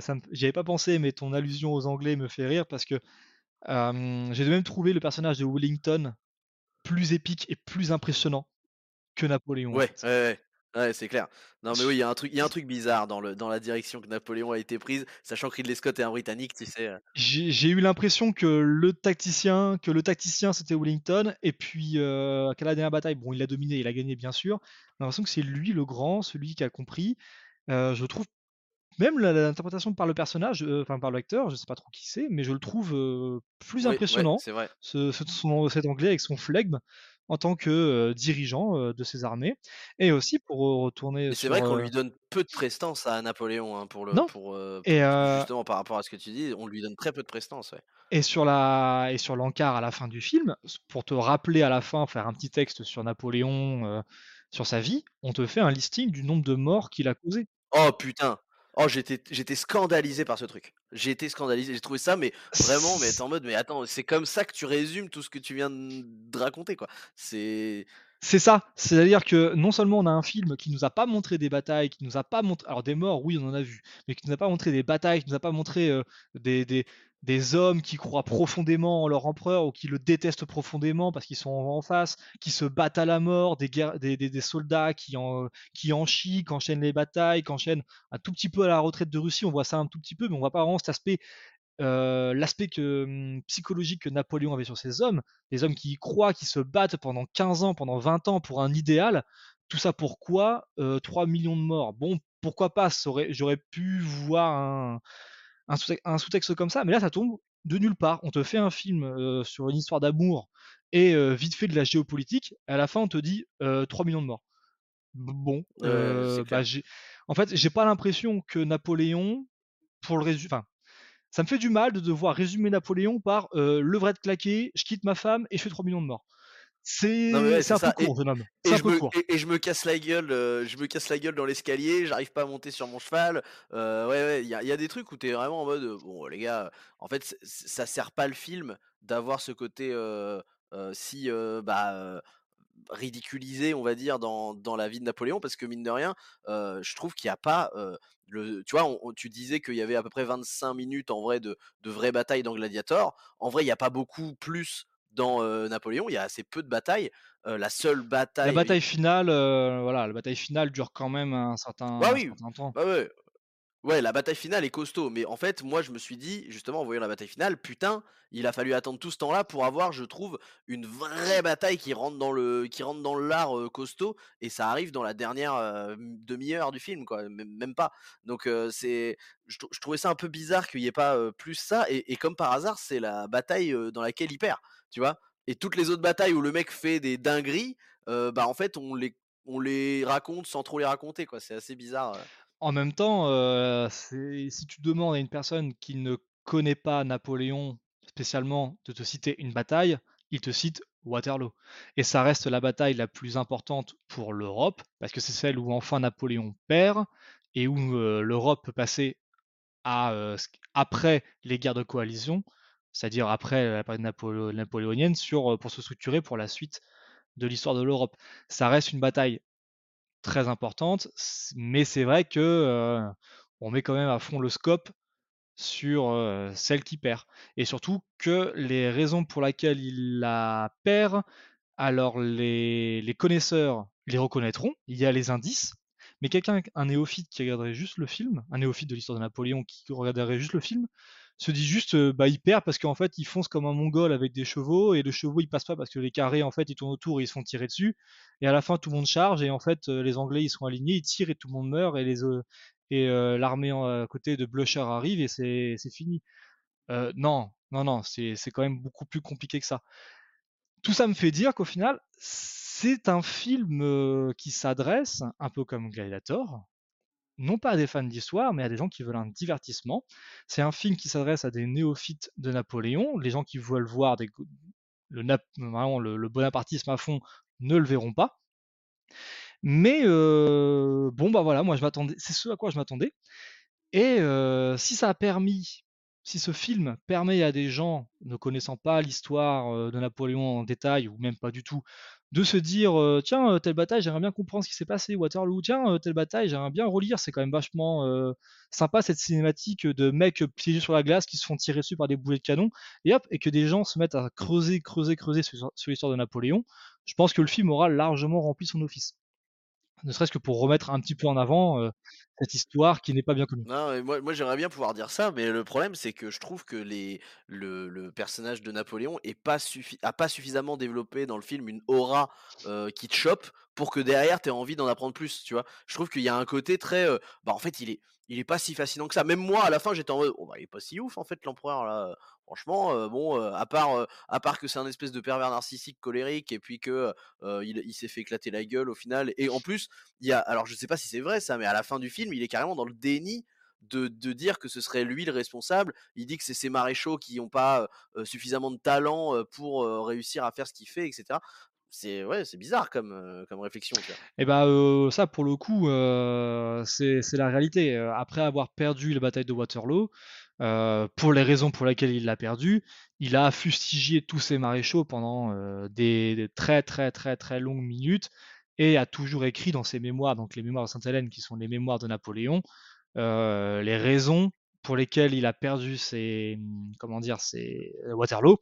ça me j'y avais pas pensé, mais ton allusion aux Anglais me fait rire parce que, hem, j'ai même trouvé le personnage de Wellington plus épique et plus impressionnant que Napoléon, en Ouais, fait. ouais, ouais. Ouais, c'est clair. Non mais oui, il y a un truc il y a un truc bizarre dans le dans la direction que Napoléon a été prise, sachant que Ridley Scott est un britannique, tu sais, heu j'ai j'ai eu l'impression que le tacticien que le tacticien c'était Wellington et puis, heu, qu'à la dernière bataille, bon il a dominé, il a gagné bien sûr. J'ai l'impression que c'est lui le grand, celui qui a compris. Heu, je trouve même la l'interprétation par le personnage, heu, enfin par l'acteur, je sais pas trop qui c'est, mais je le trouve, heu, plus ouais, impressionnant, c'est vrai. ce ce son cet anglais avec son flegme en tant que, dirigeant, de ses armées et aussi pour, retourner c'est vrai qu'on lui donne peu de prestance à Napoléon, hein, pour le non pour, et justement par rapport à ce que tu dis, on lui donne très peu de prestance, ouais. Et sur la et sur l'encart à la fin du film, pour te rappeler à la fin, faire un petit texte sur Napoléon, sur sa vie, on te fait un listing du nombre de morts qu'il a causé. Oh putain! Oh j'étais scandalisé par ce truc. J'ai été scandalisé, j'ai trouvé ça mais vraiment, mais en mode: «Mais attends, c'est comme ça que tu résumes tout ce que tu viens de raconter quoi?» C'est c'est ça, c'est-à-dire que non seulement on a un film qui nous a pas montré des batailles, qui nous a pas montré alors des morts, oui, on en a vu, mais qui nous a pas montré des batailles, qui nous a pas montré, des des des hommes qui croient profondément en leur empereur ou qui le détestent profondément parce qu'ils sont en face, qui se battent à la mort, des soldats qui en qui en chient, qui enchaînent les batailles, qui enchaînent un tout petit peu à la retraite de Russie, on voit ça un tout petit peu, mais on voit pas vraiment cet aspect heu, l'aspect mmh, psychologique que Napoléon avait sur ces hommes, des hommes qui y croient, qui se battent pendant 15 ans, pendant 20 ans pour un idéal. Tout ça pourquoi? Heu, 3 000 de morts. Bon, pourquoi pas? J'aurais pu voir un un sous un sous-texte comme ça, mais là, ça tombe de nulle part. On te fait un film, heu, sur une histoire d'amour et heu, vite fait de la géopolitique. À la fin, on te dit, heu, 3 000 de morts. Bon, bah, en fait, j'ai pas l'impression que Napoléon, pour le résu enfin, ça me fait du mal de devoir résumer Napoléon par, heu, levrette claquée, je quitte ma femme et je fais 3 000 de morts. C'est c'est un peu court, jeune homme. Et, je me, et, et je me casse la gueule, euh, je me casse la gueule dans l'escalier, j'arrive pas à monter sur mon cheval. euh, ouais, ouais, il y a, il y a des trucs où t'es vraiment en mode, bon, les gars, en fait, ça sert pas le film d'avoir ce côté euh, si bah, ridiculisé, on va dire, dans, dans la vie de Napoléon, parce que mine de rien, euh, je trouve qu'il n'y a pas. euh, le, tu vois, on- on- tu disais qu'il y avait à peu près 25 minutes en vrai de, de vraies batailles dans Gladiator. En vrai, il n'y a pas beaucoup plus dans euh, Napoléon, il y a assez peu de batailles. Euh, la seule La bataille. bataille finale, voilà, la bataille finale dure quand même un certain Bah un oui, certain temps. ouais, ouais, Ouais, la bataille finale est costaud, mais en fait, moi, je me suis dit, justement, en voyant la bataille finale, putain, il a fallu attendre tout ce temps-là pour avoir, je trouve, une vraie bataille qui rentre dans le, qui rentre dans l'art costaud, et ça arrive dans la dernière demi-heure du film, quoi, même, pas. Donc, c'est, je, trou- je trouvais ça un peu bizarre qu'il n'y ait pas euh, plus ça, et, et comme par hasard, c'est la bataille euh, dans laquelle il perd, tu vois? Et toutes les autres batailles où le mec fait des dingueries, bah en fait, on les, on les raconte sans trop les raconter, quoi. C'est assez bizarre. En même temps, si tu demandes à une personne qui ne connaît pas Napoléon spécialement de te citer une bataille, il te cite Waterloo et ça reste la bataille la plus importante pour l'Europe parce que c'est celle où enfin Napoléon perd et où, l'Europe peut passer à, après les guerres de coalition, c'est-à-dire après la période napoléo napoléonienne pour se structurer pour la suite de l'histoire de l'Europe. Ça reste une bataille très importante, mais c'est vrai que, on met quand même à fond le scope sur, celle qui perd et surtout que les raisons pour laquelle il la perd, alors les les connaisseurs les reconnaîtront, il y a les indices, mais quelqu'un un néophyte qui regarderait juste le film, un néophyte de l'histoire de Napoléon qui regarderait juste le film, se dit juste, heu, bah, il perd parce qu'en fait, il fonce comme un mongol avec des chevaux et le chevaux, il passe pas parce que les carrés, en fait, ils tournent autour et ils se font tirer dessus et à la fin, tout le monde charge et en fait, heu, les Anglais, ils sont alignés, ils tirent et tout le monde meurt et les, heu et l'armée à côté de Blucher arrive et c'est fini. Non, non, non, c'est quand même beaucoup plus compliqué que ça. Tout ça me fait dire qu'au final, c'est un film, qui s'adresse, un peu comme Gladiator, non pas à des fans d'histoire, mais à des gens qui veulent un divertissement. C'est un film qui s'adresse à des néophytes de Napoléon. Les gens qui veulent voir le le bonapartisme à fond ne le verront pas. Mais heu, bon, bah, voilà, moi je m'attendais c'est ce à quoi je m'attendais et heu, si ça a permis si ce film permet à des gens ne connaissant pas l'histoire, heu, de Napoléon en détail ou même pas du tout, de se dire, heu: «Tiens, heu, telle bataille, j'aimerais bien comprendre ce qui s'est passé, Waterloo. Tiens, heu, telle bataille, j'aimerais bien relire, c'est quand même vachement, sympa cette cinématique, de mecs, piégés sur la glace qui se font tirer dessus par des boulets de canon» et hop et que des gens se mettent à creuser, creuser, creuser sur l'histoire de Napoléon. Je pense que le film aura largement rempli son office. Ne serait-ce que pour remettre un petit peu en avant, heu, cette histoire qui n'est pas bien connue. Non, moi, j'aimerais bien pouvoir dire ça, mais le problème c'est que je trouve que le, personnage de Napoléon est pas pas suffisamment développé dans le film une aura euh, qui te chope pour que derrière tu aies envie d'en apprendre plus, tu vois? Je trouve qu'il y a un côté très, bah en fait il est, il est pas si fascinant que ça. Même moi à la fin j'étais en mode, oh bah il est pas si ouf en fait l'empereur là. Franchement, bon, à part, à part que c'est un espèce de pervers narcissique colérique et puis que il, s'est fait éclater la gueule au final. Et en plus, il y a, alors je sais pas si c'est vrai ça, mais à la fin du film, il est carrément dans le déni de, dire que ce serait lui le responsable. Il dit que c'est ses maréchaux qui n'ont pas suffisamment de talent pour réussir à faire ce qu'il fait, etc. C'est ouais, c'est bizarre comme, euh, comme réflexion. Et bah, heu, ça pour le coup, heu, c'est la réalité, après avoir perdu la bataille de Waterloo, pour les raisons pour lesquelles il l'a perdue, il a fustigé tous ses maréchaux pendant, des des très, très, très, très longues minutes et a toujours écrit dans ses mémoires, donc les mémoires de Sainte-Hélène qui sont les mémoires de Napoléon, les raisons pour lesquelles il a perdu ses, mmh, comment dire? Ses Waterloo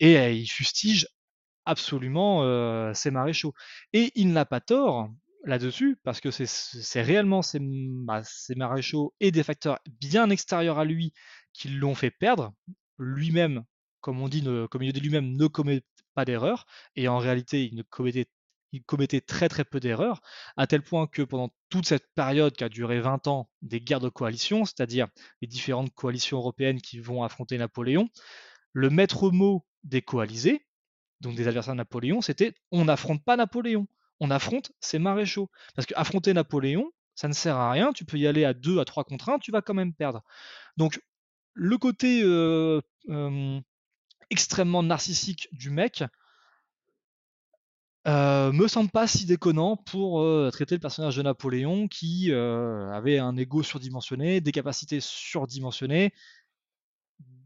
et il fustige absolument euh, ces maréchaux. Et il n'a pas tort là-dessus, parce que c'est réellement ces, bah, maréchaux et des facteurs bien extérieurs à lui qui l'ont fait perdre. Lui-même, comme on dit, comme il dit lui-même, ne commet pas d'erreur, et en réalité, il commettait il commettait très très peu d'erreurs, à tel point que pendant toute cette période qui a duré 20 ans des guerres de coalition, c'est-à-dire les différentes coalitions européennes qui vont affronter Napoléon, le maître mot des coalisés, donc des adversaires de Napoléon, c'était on n'affronte pas Napoléon, on affronte ses maréchaux. Parce qu'affronter Napoléon, ça ne sert à rien, tu peux y aller à 2 à 3 contre 1, tu vas quand même perdre. Donc le côté euh, euh, extrêmement narcissique du mec Heu, me semble pas si déconnant pour, traiter le personnage de Napoléon qui, avait un ego surdimensionné, des capacités surdimensionnées.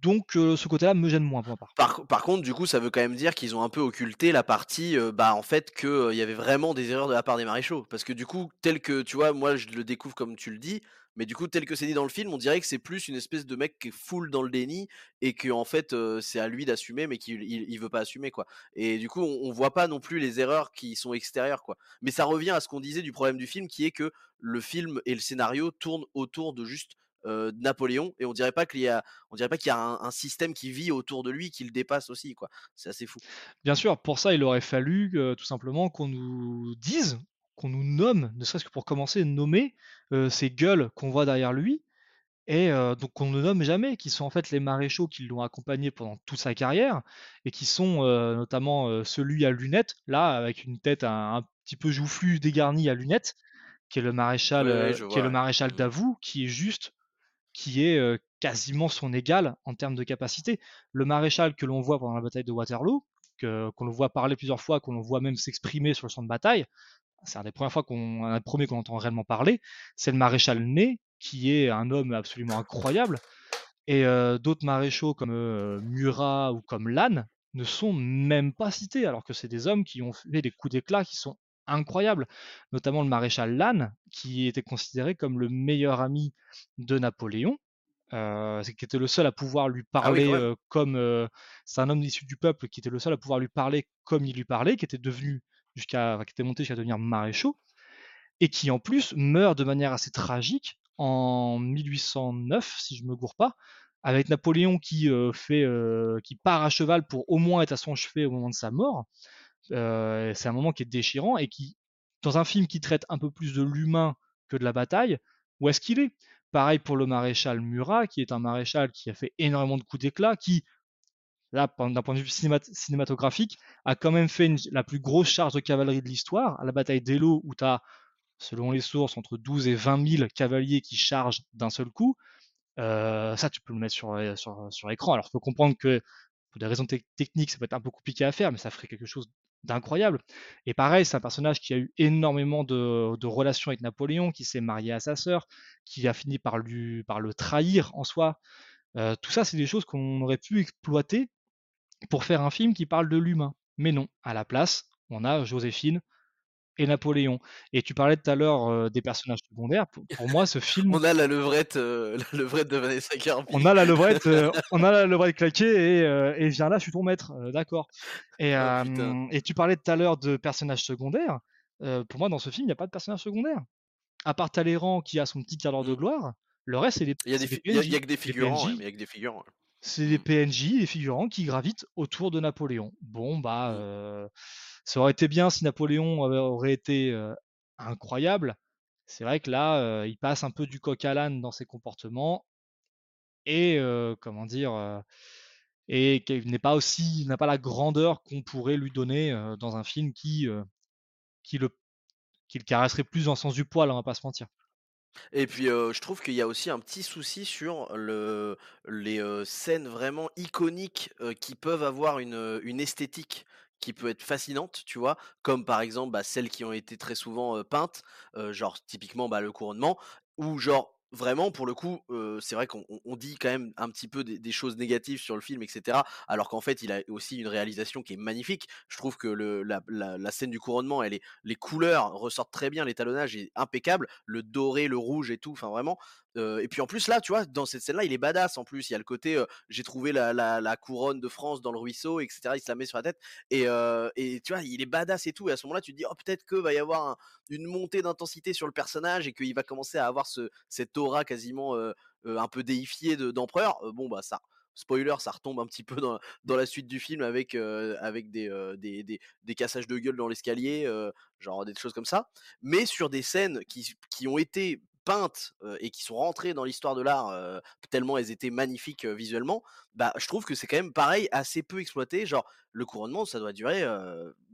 Donc heu, ce côté-là me gêne moins pour ma part. Par contre, du coup, ça veut quand même dire qu'ils ont un peu occulté la partie, heu, bah, en fait, que, heu, il y avait vraiment des erreurs de la part des maréchaux. Parce que du coup, tel que tu vois, moi, je le découvre comme tu le dis, mais du coup, tel que c'est dit dans le film, on dirait que c'est plus une espèce de mec qui est full dans le déni et qu'en fait, heu, c'est à lui d'assumer, mais qu'il il il veut pas assumer, quoi. Et du coup, on on voit pas non plus les erreurs qui sont extérieures, quoi. Mais ça revient à ce qu'on disait du problème du film, qui est que le film et le scénario tournent autour de juste, heu, Napoléon et on dirait pas qu'il y a on dirait pas qu'il y a un, un système qui vit autour de lui, qui le dépasse aussi, quoi. C'est assez fou. Bien sûr, pour ça, il aurait fallu, tout simplement qu'on nous dise, qu'on nous nomme, ne serait-ce que pour commencer, nommer, heu, ces gueules qu'on voit derrière lui et heu, donc qu'on ne nomme jamais, qui sont en fait les maréchaux qui l'ont accompagné pendant toute sa carrière et qui sont, notamment, celui à lunettes, là, avec une tête un un petit peu joufflue, dégarnie à lunettes, qui est le maréchal, qui est le maréchal Mmh. Davout, qui est juste qui est, quasiment son égal en termes de capacité. Le maréchal que l'on voit pendant la bataille de Waterloo, qu'on le voit parler plusieurs fois, qu'on le voit même s'exprimer sur le champ de bataille, c'est un des premières fois qu'on un des premiers qu'on entend réellement parler, c'est le maréchal Ney, qui est un homme absolument incroyable et d'autres maréchaux comme, Murat ou comme Lannes ne sont même pas cités, alors que c'est des hommes qui ont fait des coups d'éclat qui sont incroyables. Notamment le maréchal Lannes, qui était considéré comme le meilleur ami de Napoléon, c'est qui était le seul à pouvoir lui Ah oui, parler, heu, comme, heu c'est un homme issu du peuple qui était le seul à pouvoir lui parler comme il lui parlait, qui était devenu jusqu'à qui était monté jusqu'à devenir maréchaux et qui en plus meurt de manière assez tragique en 1809, si je me gourre pas, avec Napoléon qui euh, fait, euh, qui part à cheval pour au moins être à son chevet au moment de sa mort. Euh, c'est un moment qui est déchirant et qui, dans un film qui traite un peu plus de l'humain que de la bataille, où est-ce qu'il est? Pareil pour le maréchal Murat, qui est un maréchal qui a fait énormément de coups d'éclat, qui, là, d'un point de vue cinémat- cinématographique, a quand même fait la plus grosse charge de cavalerie de l'histoire, à la bataille d'Eylau, où tu as selon les sources, entre 12 et 20 000 cavaliers qui chargent d'un seul coup. Euh, ça, tu peux le mettre sur, sur, sur écran. Alors, il faut comprendre que pour des raisons techniques, ça peut être un peu compliqué à faire, mais ça ferait quelque chose d'incroyable. Et pareil, c'est un personnage qui a eu énormément de, relations avec Napoléon, qui s'est marié à sa sœur, qui a fini par, lui, par le trahir en soi. Euh, tout ça, c'est des choses qu'on aurait pu exploiter pour faire un film qui parle de l'humain. Mais non, à la place, on a Joséphine, et Napoléon. Et tu parlais tout à l'heure euh, des personnages secondaires. Pour, pour, moi, ce film. On a la levrette, euh, la levrette de Vanessa Kirby. On a la levrette, euh, on a la levrette claquée et, et viens là, je suis ton maître, d'accord. Et, oh, et tu parlais tout à l'heure de personnages secondaires. pour moi, dans ce film, il n'y a pas de personnage secondaire. À part Talleyrand qui a son petit quart d'heure mmh. de gloire, le reste, c'est des, il y a des, a que figurants, mais il y a que des figurants. C'est des PNJ, des figurants qui gravitent autour de Napoléon. Bon, bah, mmh. euh, ça aurait été bien si Napoléon aurait été incroyable. C'est vrai que là, il passe un peu du coq à l'âne dans ses comportements et comment dire, et qu'il n'est pas aussi, n'a pas la grandeur qu'on pourrait lui donner dans un film qui, qui le, qui le caresserait plus dans le sens du poil, on va pas se mentir. Et puis, je trouve qu'il y a aussi un petit souci sur le les, scènes vraiment iconiques, qui peuvent avoir une, une esthétique qui peut être fascinante, tu vois? Comme par exemple, bah, celles qui ont été très souvent, peintes, genre typiquement, bah, le couronnement ou genre vraiment pour le coup, c'est vrai qu'on on on dit quand même un petit peu des choses négatives sur le film et cetera, alors qu'en fait il a aussi une réalisation qui est magnifique. Je trouve que la la scène du couronnement, elle est les couleurs ressortent très bien, l'étalonnage est impeccable, le doré, le rouge et tout, enfin vraiment, et puis en plus là, tu vois, dans cette scène-là, il est badass en plus. Il y a le côté, j'ai trouvé la couronne de France dans le ruisseau et cetera, il se la met sur la tête et tu vois, il est badass et tout et à ce moment-là, tu te dis: «Oh peut-être que va y avoir un une montée d'intensité sur le personnage et qu'il va commencer à avoir ce cette aura quasiment un peu déifiée de, d'empereur. Bon bah ça, spoiler, ça retombe un petit peu dans, la suite du film avec, avec des, des, des, des, cassages de gueule dans l'escalier, genre des choses comme ça. Mais sur des scènes qui, qui ont été peintes et qui sont rentrées dans l'histoire de l'art tellement elles étaient magnifiques visuellement, bah je trouve que c'est quand même pareil assez peu exploité. Genre le couronnement, ça doit durer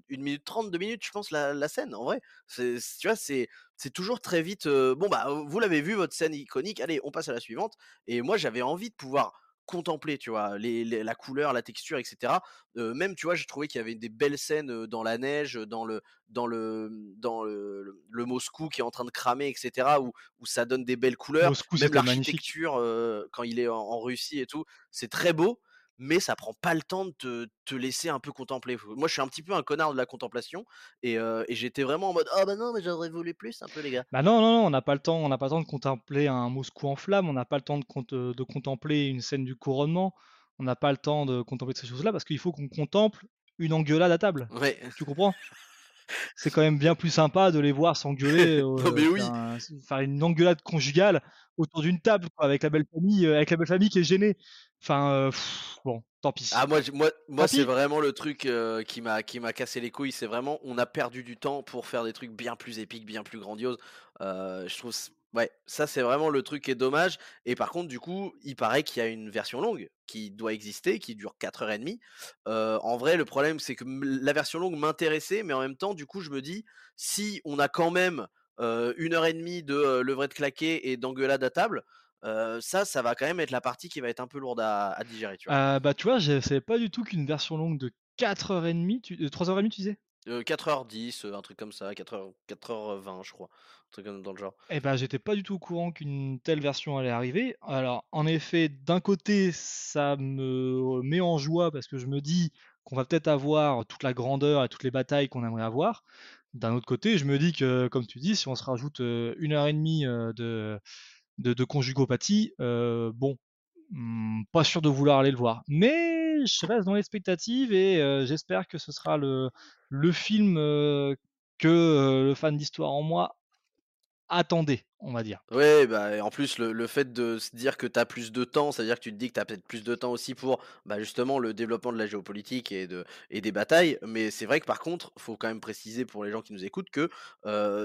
une minute trente, deux minutes, je pense la, la scène. En vrai, tu vois, c'est c'est toujours très vite. bon bah vous l'avez vu votre scène iconique. Allez, on passe à la suivante. Et moi j'avais envie de pouvoir contempler, tu vois, les, les- la couleur, la texture, etc. Euh, même, tu vois, j'ai trouvé qu'il y avait des belles scènes dans la neige, dans le, dans le, dans le, le- le Moscou qui est en train de cramer, etc. Où, où ça donne des belles couleurs. Moscou, Même l'architecture euh, quand il est en, en Russie et tout, c'est très beau. Mais ça prend pas le temps de te, te laisser un peu contempler. Moi, je suis un petit peu un connard de la contemplation et, euh, et j'étais vraiment en mode ah bah non mais j'aurais voulu plus un peu les gars. Bah non, non, non, on n'a pas le temps, on n'a pas le temps de contempler un Moscou en flammes, on n'a pas le temps de, cont- de contempler une scène du couronnement, on n'a pas le temps de contempler ces choses-là parce qu'il faut qu'on contemple une engueulade à table. Ouais. Tu comprends? C'est quand même bien plus sympa de les voir s'engueuler, euh, oui. faire, un- faire une engueulade conjugale autour d'une table, quoi, avec la belle famille, euh, avec la belle famille qui est gênée. Enfin, euh, pff, bon, tant pis. Ah moi moi moi c'est vraiment le truc euh, qui m'a qui m'a cassé les couilles, c'est vraiment on a perdu du temps pour faire des trucs bien plus épiques, bien plus grandioses. Euh, je trouve ouais, ça c'est vraiment le truc qui est dommage et par contre du coup, il paraît qu'il y a une version longue qui doit exister qui dure 4h30. Euh, en vrai, le problème c'est que la version longue m'intéressait mais en même temps du coup, je me dis si on a quand même euh, une heure et demie de euh, levrette de claquer et d'engueulade à table, euh, ça ça va quand même être la partie qui va être un peu lourde à, à digérer, tu vois. Euh, bah, tu vois, je savais pas du tout qu'une version longue de 4h30, tu... euh, 3h30, tu disais? Euh, 4h10, euh, un truc comme ça, 4h, 4h20 je crois, un truc comme dans le genre. Eh ben, j'étais pas du tout au courant qu'une telle version allait arriver. Alors, en effet, d'un côté, ça me met en joie parce que je me dis qu'on va peut-être avoir toute la grandeur et toutes les batailles qu'on aimerait avoir. D'un autre côté, je me dis que, comme tu dis, si on se rajoute euh, une heure et demie euh, de, de, conjugopathie, euh, bon, hmm, pas sûr de vouloir aller le voir. Mais je reste dans l'expectative et euh, j'espère que ce sera le, le film euh, que le fan d'histoire en moi attendait, on va dire. Ouais, bah, en plus, le, le fait de se dire que tu as plus de temps, c'est-à-dire que tu te dis que tu as peut-être plus de temps aussi pour bah, justement le développement de la géopolitique et, de, et des batailles. Mais c'est vrai que par contre, faut quand même préciser pour les gens qui nous écoutent que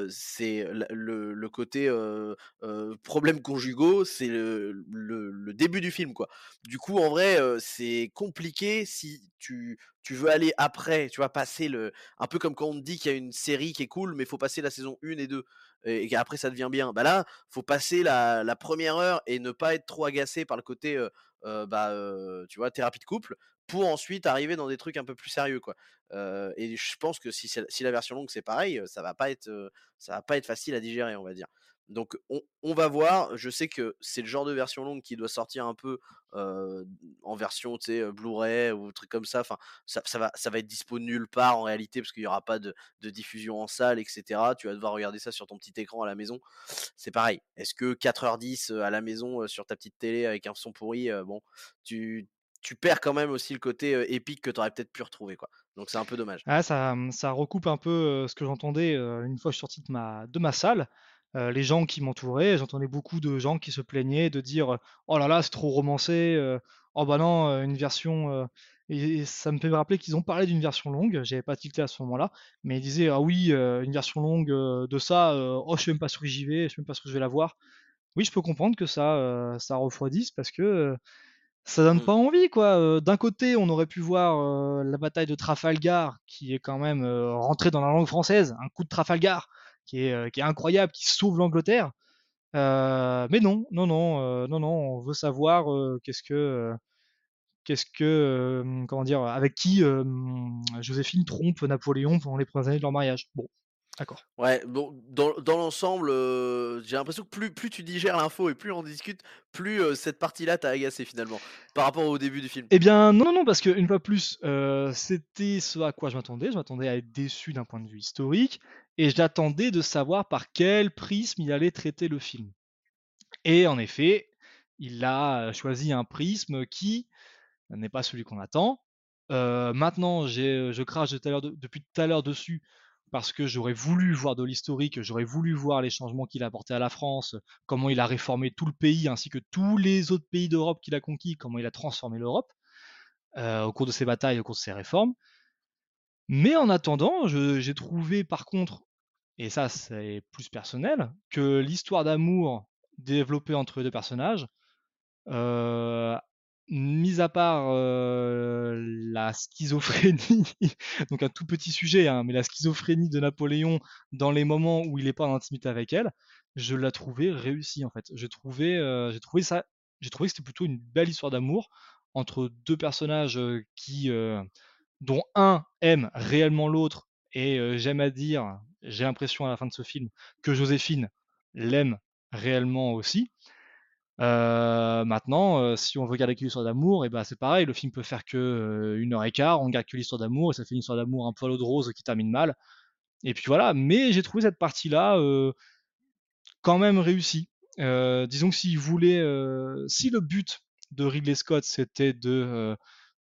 c'est le, le côté euh, euh, problèmes conjugaux, c'est le, le, début du film, quoi. Du coup, en vrai, c'est compliqué si tu, tu veux aller après, tu vois, passer le. Un peu comme quand on te dit qu'il y a une série qui est cool, mais il faut passer la saison 1 et 2 et, qu'après ça devient bien. Bah là, faut passer la, première heure et ne pas être trop agacé par le côté, bah, tu vois, thérapie de couple, pour ensuite arriver dans des trucs un peu plus sérieux, quoi. Et je pense que si, la version longue c'est pareil, ça va ça va pas être facile à digérer, on va dire. Donc on, va voir. Je sais que c'est le genre de version longue qui doit sortir un peu euh, en version, Blu-ray ou truc comme ça. Enfin, ça, va, ça va être dispo nulle part en réalité parce qu'il y aura pas de, diffusion en salle, etc. Tu vas devoir regarder ça sur ton petit écran à la maison c'est pareil. Est-ce que 4h10 euh, à la maison euh, sur ta petite télé avec un son pourri, bon, tu, perds quand même aussi le côté épique que tu aurais peut-être pu retrouver, quoi. Donc c'est un peu dommage. Ah, ça, recoupe un peu ce que j'entendais une fois sorti de ma, de ma salle. Euh, les gens qui m'entouraient, j'entendais beaucoup de gens qui se plaignaient de dire Oh là là, c'est trop romancé, euh, oh bah non, euh, une version. Et, et ça me fait me rappeler qu'ils ont parlé d'une version longue, j'avais pas tilté à ce moment-là, mais ils disaient Ah oui, une version longue de ça, oh je suis même pas sûr que j'y vais, je suis même pas sûr que je vais la voir. Oui, je peux comprendre que ça, ça refroidisse parce que ça donne Mm. pas envie, quoi. D'un côté, on aurait pu voir la bataille de Trafalgar, qui est quand même rentrée dans la langue française, un coup de Trafalgar, qui est, euh, qui est incroyable, qui sauve l'Angleterre. Euh, mais non, non, non, euh, non, non, on veut savoir qu'est-ce que, qu'est-ce que, euh, comment dire, avec qui euh, Joséphine trompe Napoléon pendant les premières années de leur mariage. Bon, d'accord. Ouais, bon, dans, dans l'ensemble, euh, j'ai l'impression que plus, plus tu digères l'info et plus on discute, plus cette partie-là t'a agacé finalement, par rapport au début du film. Eh bien, non, non, parce qu'une fois plus, c'était ce à quoi je m'attendais. Je m'attendais à être déçu d'un point de vue historique, et j'attendais de savoir par quel prisme il allait traiter le film. Et en effet, il a choisi un prisme qui n'est pas celui qu'on attend. Euh, maintenant, j'ai, je crache depuis tout à l'heure dessus parce que j'aurais voulu voir de l'historique, j'aurais voulu voir les changements qu'il a apportés à la France, comment il a réformé tout le pays ainsi que tous les autres pays d'Europe qu'il a conquis, comment il a transformé l'Europe euh, au cours de ses batailles, au cours de ses réformes. Mais en attendant, j'ai trouvé par contre, et ça c'est plus personnel, que l'histoire d'amour développée entre les deux personnages, mis à part la schizophrénie, donc un tout petit sujet, hein, mais la schizophrénie de Napoléon dans les moments où il n'est pas en intimité avec elle, je la trouvais réussie en fait. J'ai trouvé, j'ai trouvé ça J'ai trouvé que c'était plutôt une belle histoire d'amour entre deux personnages qui, dont un aime réellement l'autre et j'aime à dire, j'ai l'impression à la fin de ce film que Joséphine l'aime réellement aussi. maintenant, si on veut garder que l'histoire d'amour, et ben c'est pareil, le film peut faire que une heure et quart, on garde que l'histoire d'amour et ça fait une histoire d'amour un peu de rose qui termine mal. Et puis voilà, mais j'ai trouvé cette partie-là quand même réussie. disons que s'il voulait, si le but de Ridley Scott c'était de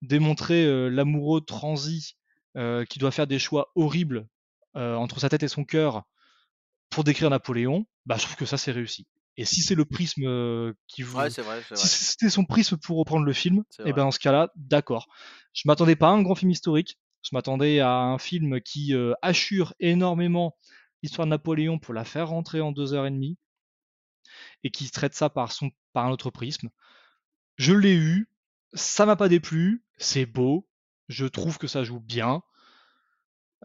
démontrer l'amoureux transi qui doit faire des choix horribles entre sa tête et son cœur pour décrire Napoléon, bah, je trouve que ça c'est réussi. Et si c'est le prisme qui vous, Ouais, c'est vrai, c'est si c'était son prisme pour reprendre le film, et vrai. ben dans ce cas-là, d'accord. Je m'attendais pas à un grand film historique. Je m'attendais à un film qui euh, assure énormément l'histoire de Napoléon pour la faire rentrer en deux heures et demie et qui traite ça par son par un autre prisme. Je l'ai eu, ça m'a pas déplu, c'est beau, je trouve que ça joue bien.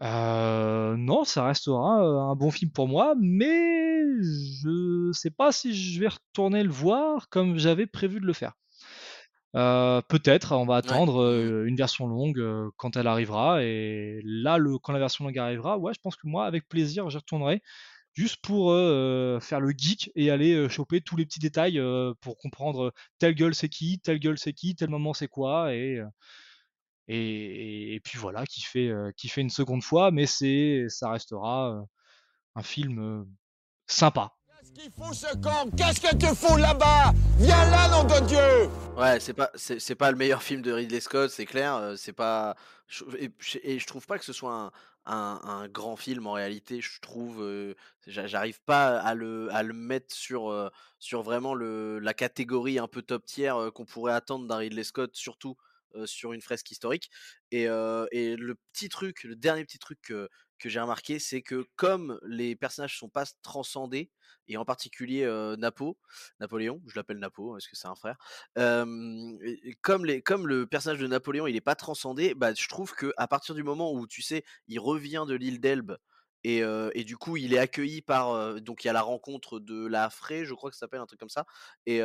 Euh, non, ça restera euh, un bon film pour moi, mais je sais pas si je vais retourner le voir comme j'avais prévu de le faire. Euh, peut-être, on va Ouais. attendre Mmh. euh, une version longue euh, quand elle arrivera. Et là, le, quand la version longue arrivera, ouais, je pense que moi, avec plaisir, j'y retournerai. Juste pour euh, faire le geek et aller euh, choper tous les petits détails euh, pour comprendre telle gueule c'est qui, telle gueule c'est qui, tel moment c'est quoi. Et, euh, et, et puis voilà, qui fait, euh, qui fait une seconde fois, mais c'est, ça restera euh, un film euh, sympa. Qu'est-ce qu'il fout ce con Qu'est-ce que tu fous là-bas? Viens là, nom de Dieu! Ouais, c'est pas c'est c'est pas le meilleur film de Ridley Scott, c'est clair, c'est pas et je et je trouve pas que ce soit un un un grand film en réalité, je trouve, j'arrive pas à le à le mettre sur, sur vraiment le la catégorie un peu top tier, qu'on pourrait attendre d'un Ridley Scott, surtout, sur une fresque historique et heu et le petit truc, le dernier petit truc que j'ai remarqué, c'est que comme les personnages sont pas transcendés et en particulier, heu, Napo, Napoléon, je l'appelle Napo parce que c'est un frère, comme le personnage de Napoléon, il est pas transcendé, bah, je trouve que à partir du moment où, tu sais, il revient de l'île d'Elbe et du coup, il est accueilli par, donc il y a la rencontre de la Fraye, je crois que ça s'appelle, un truc comme ça et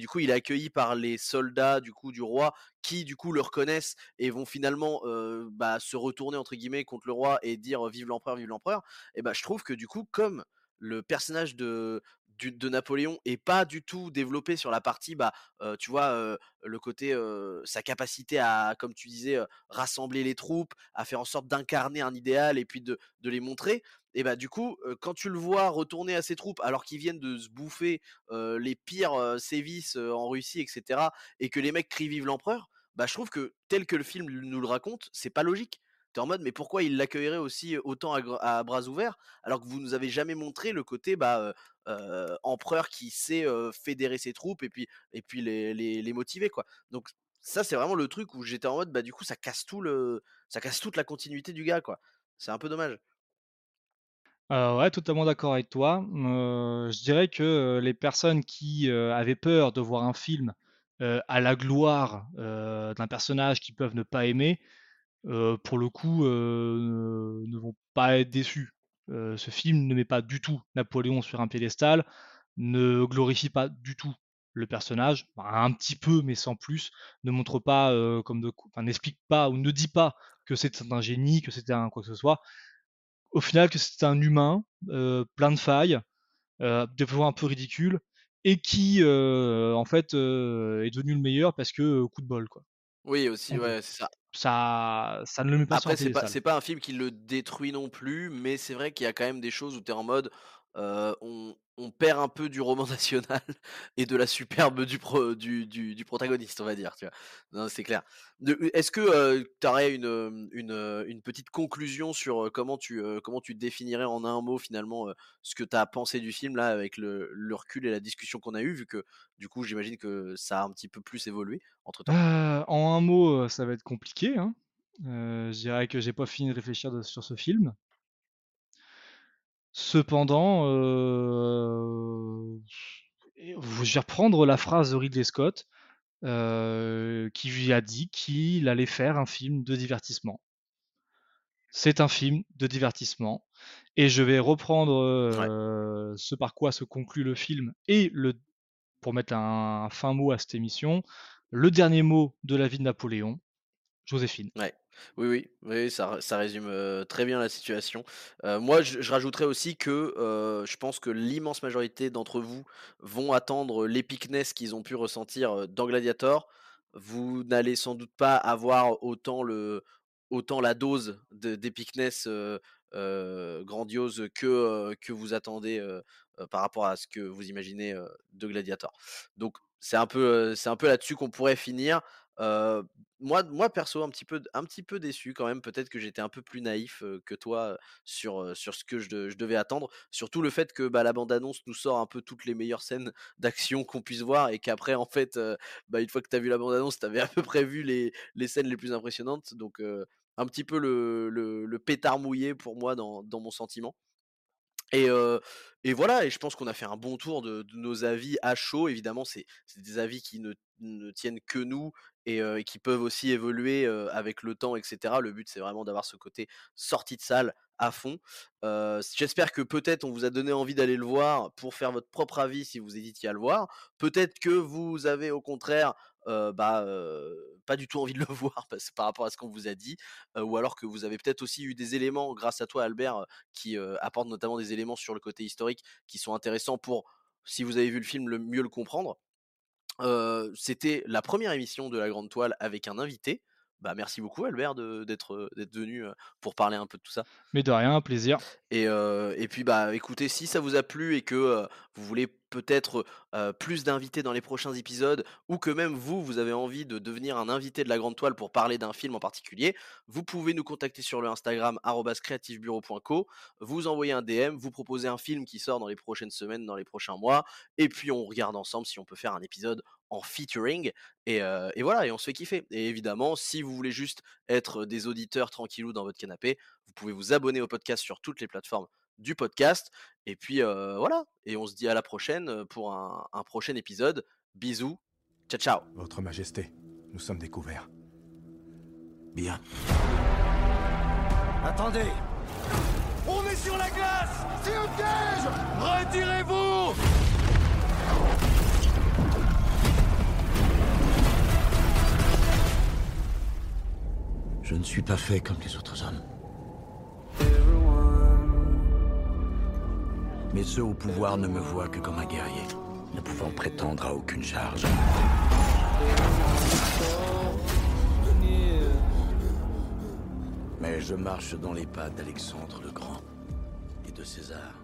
du coup, il est accueilli par les soldats, du coup, du roi qui, du coup, le reconnaissent et vont finalement, bah, se «retourner» entre guillemets contre le roi et dire: «Vive l'empereur, vive l'empereur» et bah, je trouve que, du coup, comme le personnage de de Napoléon est pas du tout développé sur la partie, bah, heu, tu vois, heu, le côté, heu, sa capacité à, comme tu disais, rassembler les troupes, à faire en sorte d'incarner un idéal et puis de de les montrer et bah, du coup, quand tu le vois retourner à ses troupes alors qu'ils viennent de se bouffer, les pires, sévices, en Russie et cetera et que les mecs crient: «Vive l'empereur!» bah, je trouve que tel que le film nous le raconte, c'est pas logique. En mode: «Mais pourquoi il l'accueillerait aussi autant à bras ouverts alors que vous nous avez jamais montré le côté, bah, empereur qui sait, fédérer ses troupes et puis et puis les les les motiver, quoi. Donc ça, c'est vraiment le truc où j'étais en mode, bah, du coup, ça casse tout le ça casse toute la continuité du gars, quoi. C'est un peu dommage. Ouais, totalement d'accord avec toi. Je dirais que, les personnes qui, avaient peur de voir un film, à la gloire, d'un personnage qu'ils peuvent ne pas aimer, pour le coup, ne vont pas être déçus. Ce film ne met pas du tout Napoléon sur un piédestal, ne glorifie pas du tout le personnage, bah, un petit peu mais sans plus, ne montre pas, comme de enfin n'explique pas ou ne dit pas que c'est un génie, que c'était un quoi que ce soit au final que c'était un humain euh, plein de failles, euh, des fois un peu ridicule, et qui en fait est devenu le meilleur parce que coup de bol quoi. Oui, aussi, ouais, c'est ça. Ça, ça ne le met pas Après, c'est pas pas un film qui le détruit non plus, mais c'est vrai qu'il y a quand même des choses où tu es en mode, heu, on perd un peu du roman national et de la superbe du du du protagoniste, on va dire, c'est clair. Est-ce que, heu, tu aurais une, hem, une, une petite conclusion sur, comment tu, comment tu définirais en un mot finalement, ce que tu as pensé du film là avec le recul et la discussion qu'on a eue? Vu que, du coup, j'imagine que ça a un petit peu plus évolué entre temps? Euh, en un mot, euh, ça va être compliqué. Hein. Euh, je dirais que j'ai pas fini de réfléchir sur ce film. Cependant, euh, je vais reprendre la phrase de Ridley Scott. euh, qui lui a dit qu'il allait faire un film de divertissement. C'est un film de divertissement et je vais reprendre Ouais. euh, ce par quoi se conclut le film et le pour mettre un, fin mot à cette émission, le dernier mot de la vie de Napoléon, Joséphine. Ouais. Oui, oui, ça, ça résume très bien la situation. moi, je, rajouterais aussi que je pense que l'immense majorité d'entre vous vont attendre l'épicness qu'ils ont pu ressentir dans Gladiator. Vous n'allez sans doute pas avoir autant le, autant la dose d'épicness grandiose que, que vous attendez par rapport à ce que vous imaginez de Gladiator. Donc c'est un peu, c'est un peu là-dessus qu'on pourrait finir moi, moi perso, un petit peu, un petit peu déçu quand même. Peut-être que j'étais un peu plus naïf que toi sur, sur ce que je, devais attendre. Surtout le fait que bah, la bande-annonce nous sort un peu toutes les meilleures scènes d'action qu'on puisse voir et qu'après, en fait, bah, une fois que tu as vu la bande-annonce, tu avais à peu près vu les, les scènes les plus impressionnantes. Donc, un petit peu le, le, pétard mouillé pour moi dans, dans mon sentiment. Et, et voilà, et je pense qu'on a fait un bon tour de, nos avis à chaud. Évidemment, c'est des avis qui ne, ne, tiennent que nous et, qui peuvent aussi évoluer avec le temps, etc. Le but, c'est vraiment d'avoir ce côté sortie de salle à fond. J'espère que peut-être on vous a donné envie d'aller le voir pour faire votre propre avis si vous hésitiez à le voir. Peut-être que vous avez au contraire bah, pas du tout envie de le voir par rapport à ce qu'on vous a dit, ou alors que vous avez peut-être aussi eu des éléments grâce à toi Albert qui apportent notamment des éléments sur le côté historique qui sont intéressants pour si vous avez vu le film le mieux le comprendre. C'était la première émission de la Grande Toile avec un invité. Bah, merci beaucoup Albert d'être venu pour parler un peu de tout ça. Mais de rien, un plaisir. Et, et puis bah écoutez, si ça vous a plu et que vous voulez peut-être plus d'invités dans les prochains épisodes, ou que même vous, vous avez envie de devenir un invité de la Grande Toile pour parler d'un film en particulier, vous pouvez nous contacter sur le Instagram creativebureau.co, vous envoyer un DM, vous proposer un film qui sort dans les prochaines semaines, dans les prochains mois, et puis on regarde ensemble si on peut faire un épisode en featuring, et, et voilà, et on se fait kiffer. Et évidemment, si vous voulez juste être des auditeurs tranquillous dans votre canapé, vous pouvez vous abonner au podcast sur toutes les plateformes du podcast. Et puis voilà, et on se dit à la prochaine pour un, un prochain épisode. Bisous, ciao ciao. Votre Majesté, nous sommes découverts. Bien. Attendez On est sur la glace C'est un piège Retirez-vous Je ne suis pas fait comme les autres hommes. Mais ceux au pouvoir ne me voient que comme un guerrier, ne pouvant prétendre à aucune charge. Mais je marche dans les pas d'Alexandre le Grand et de César.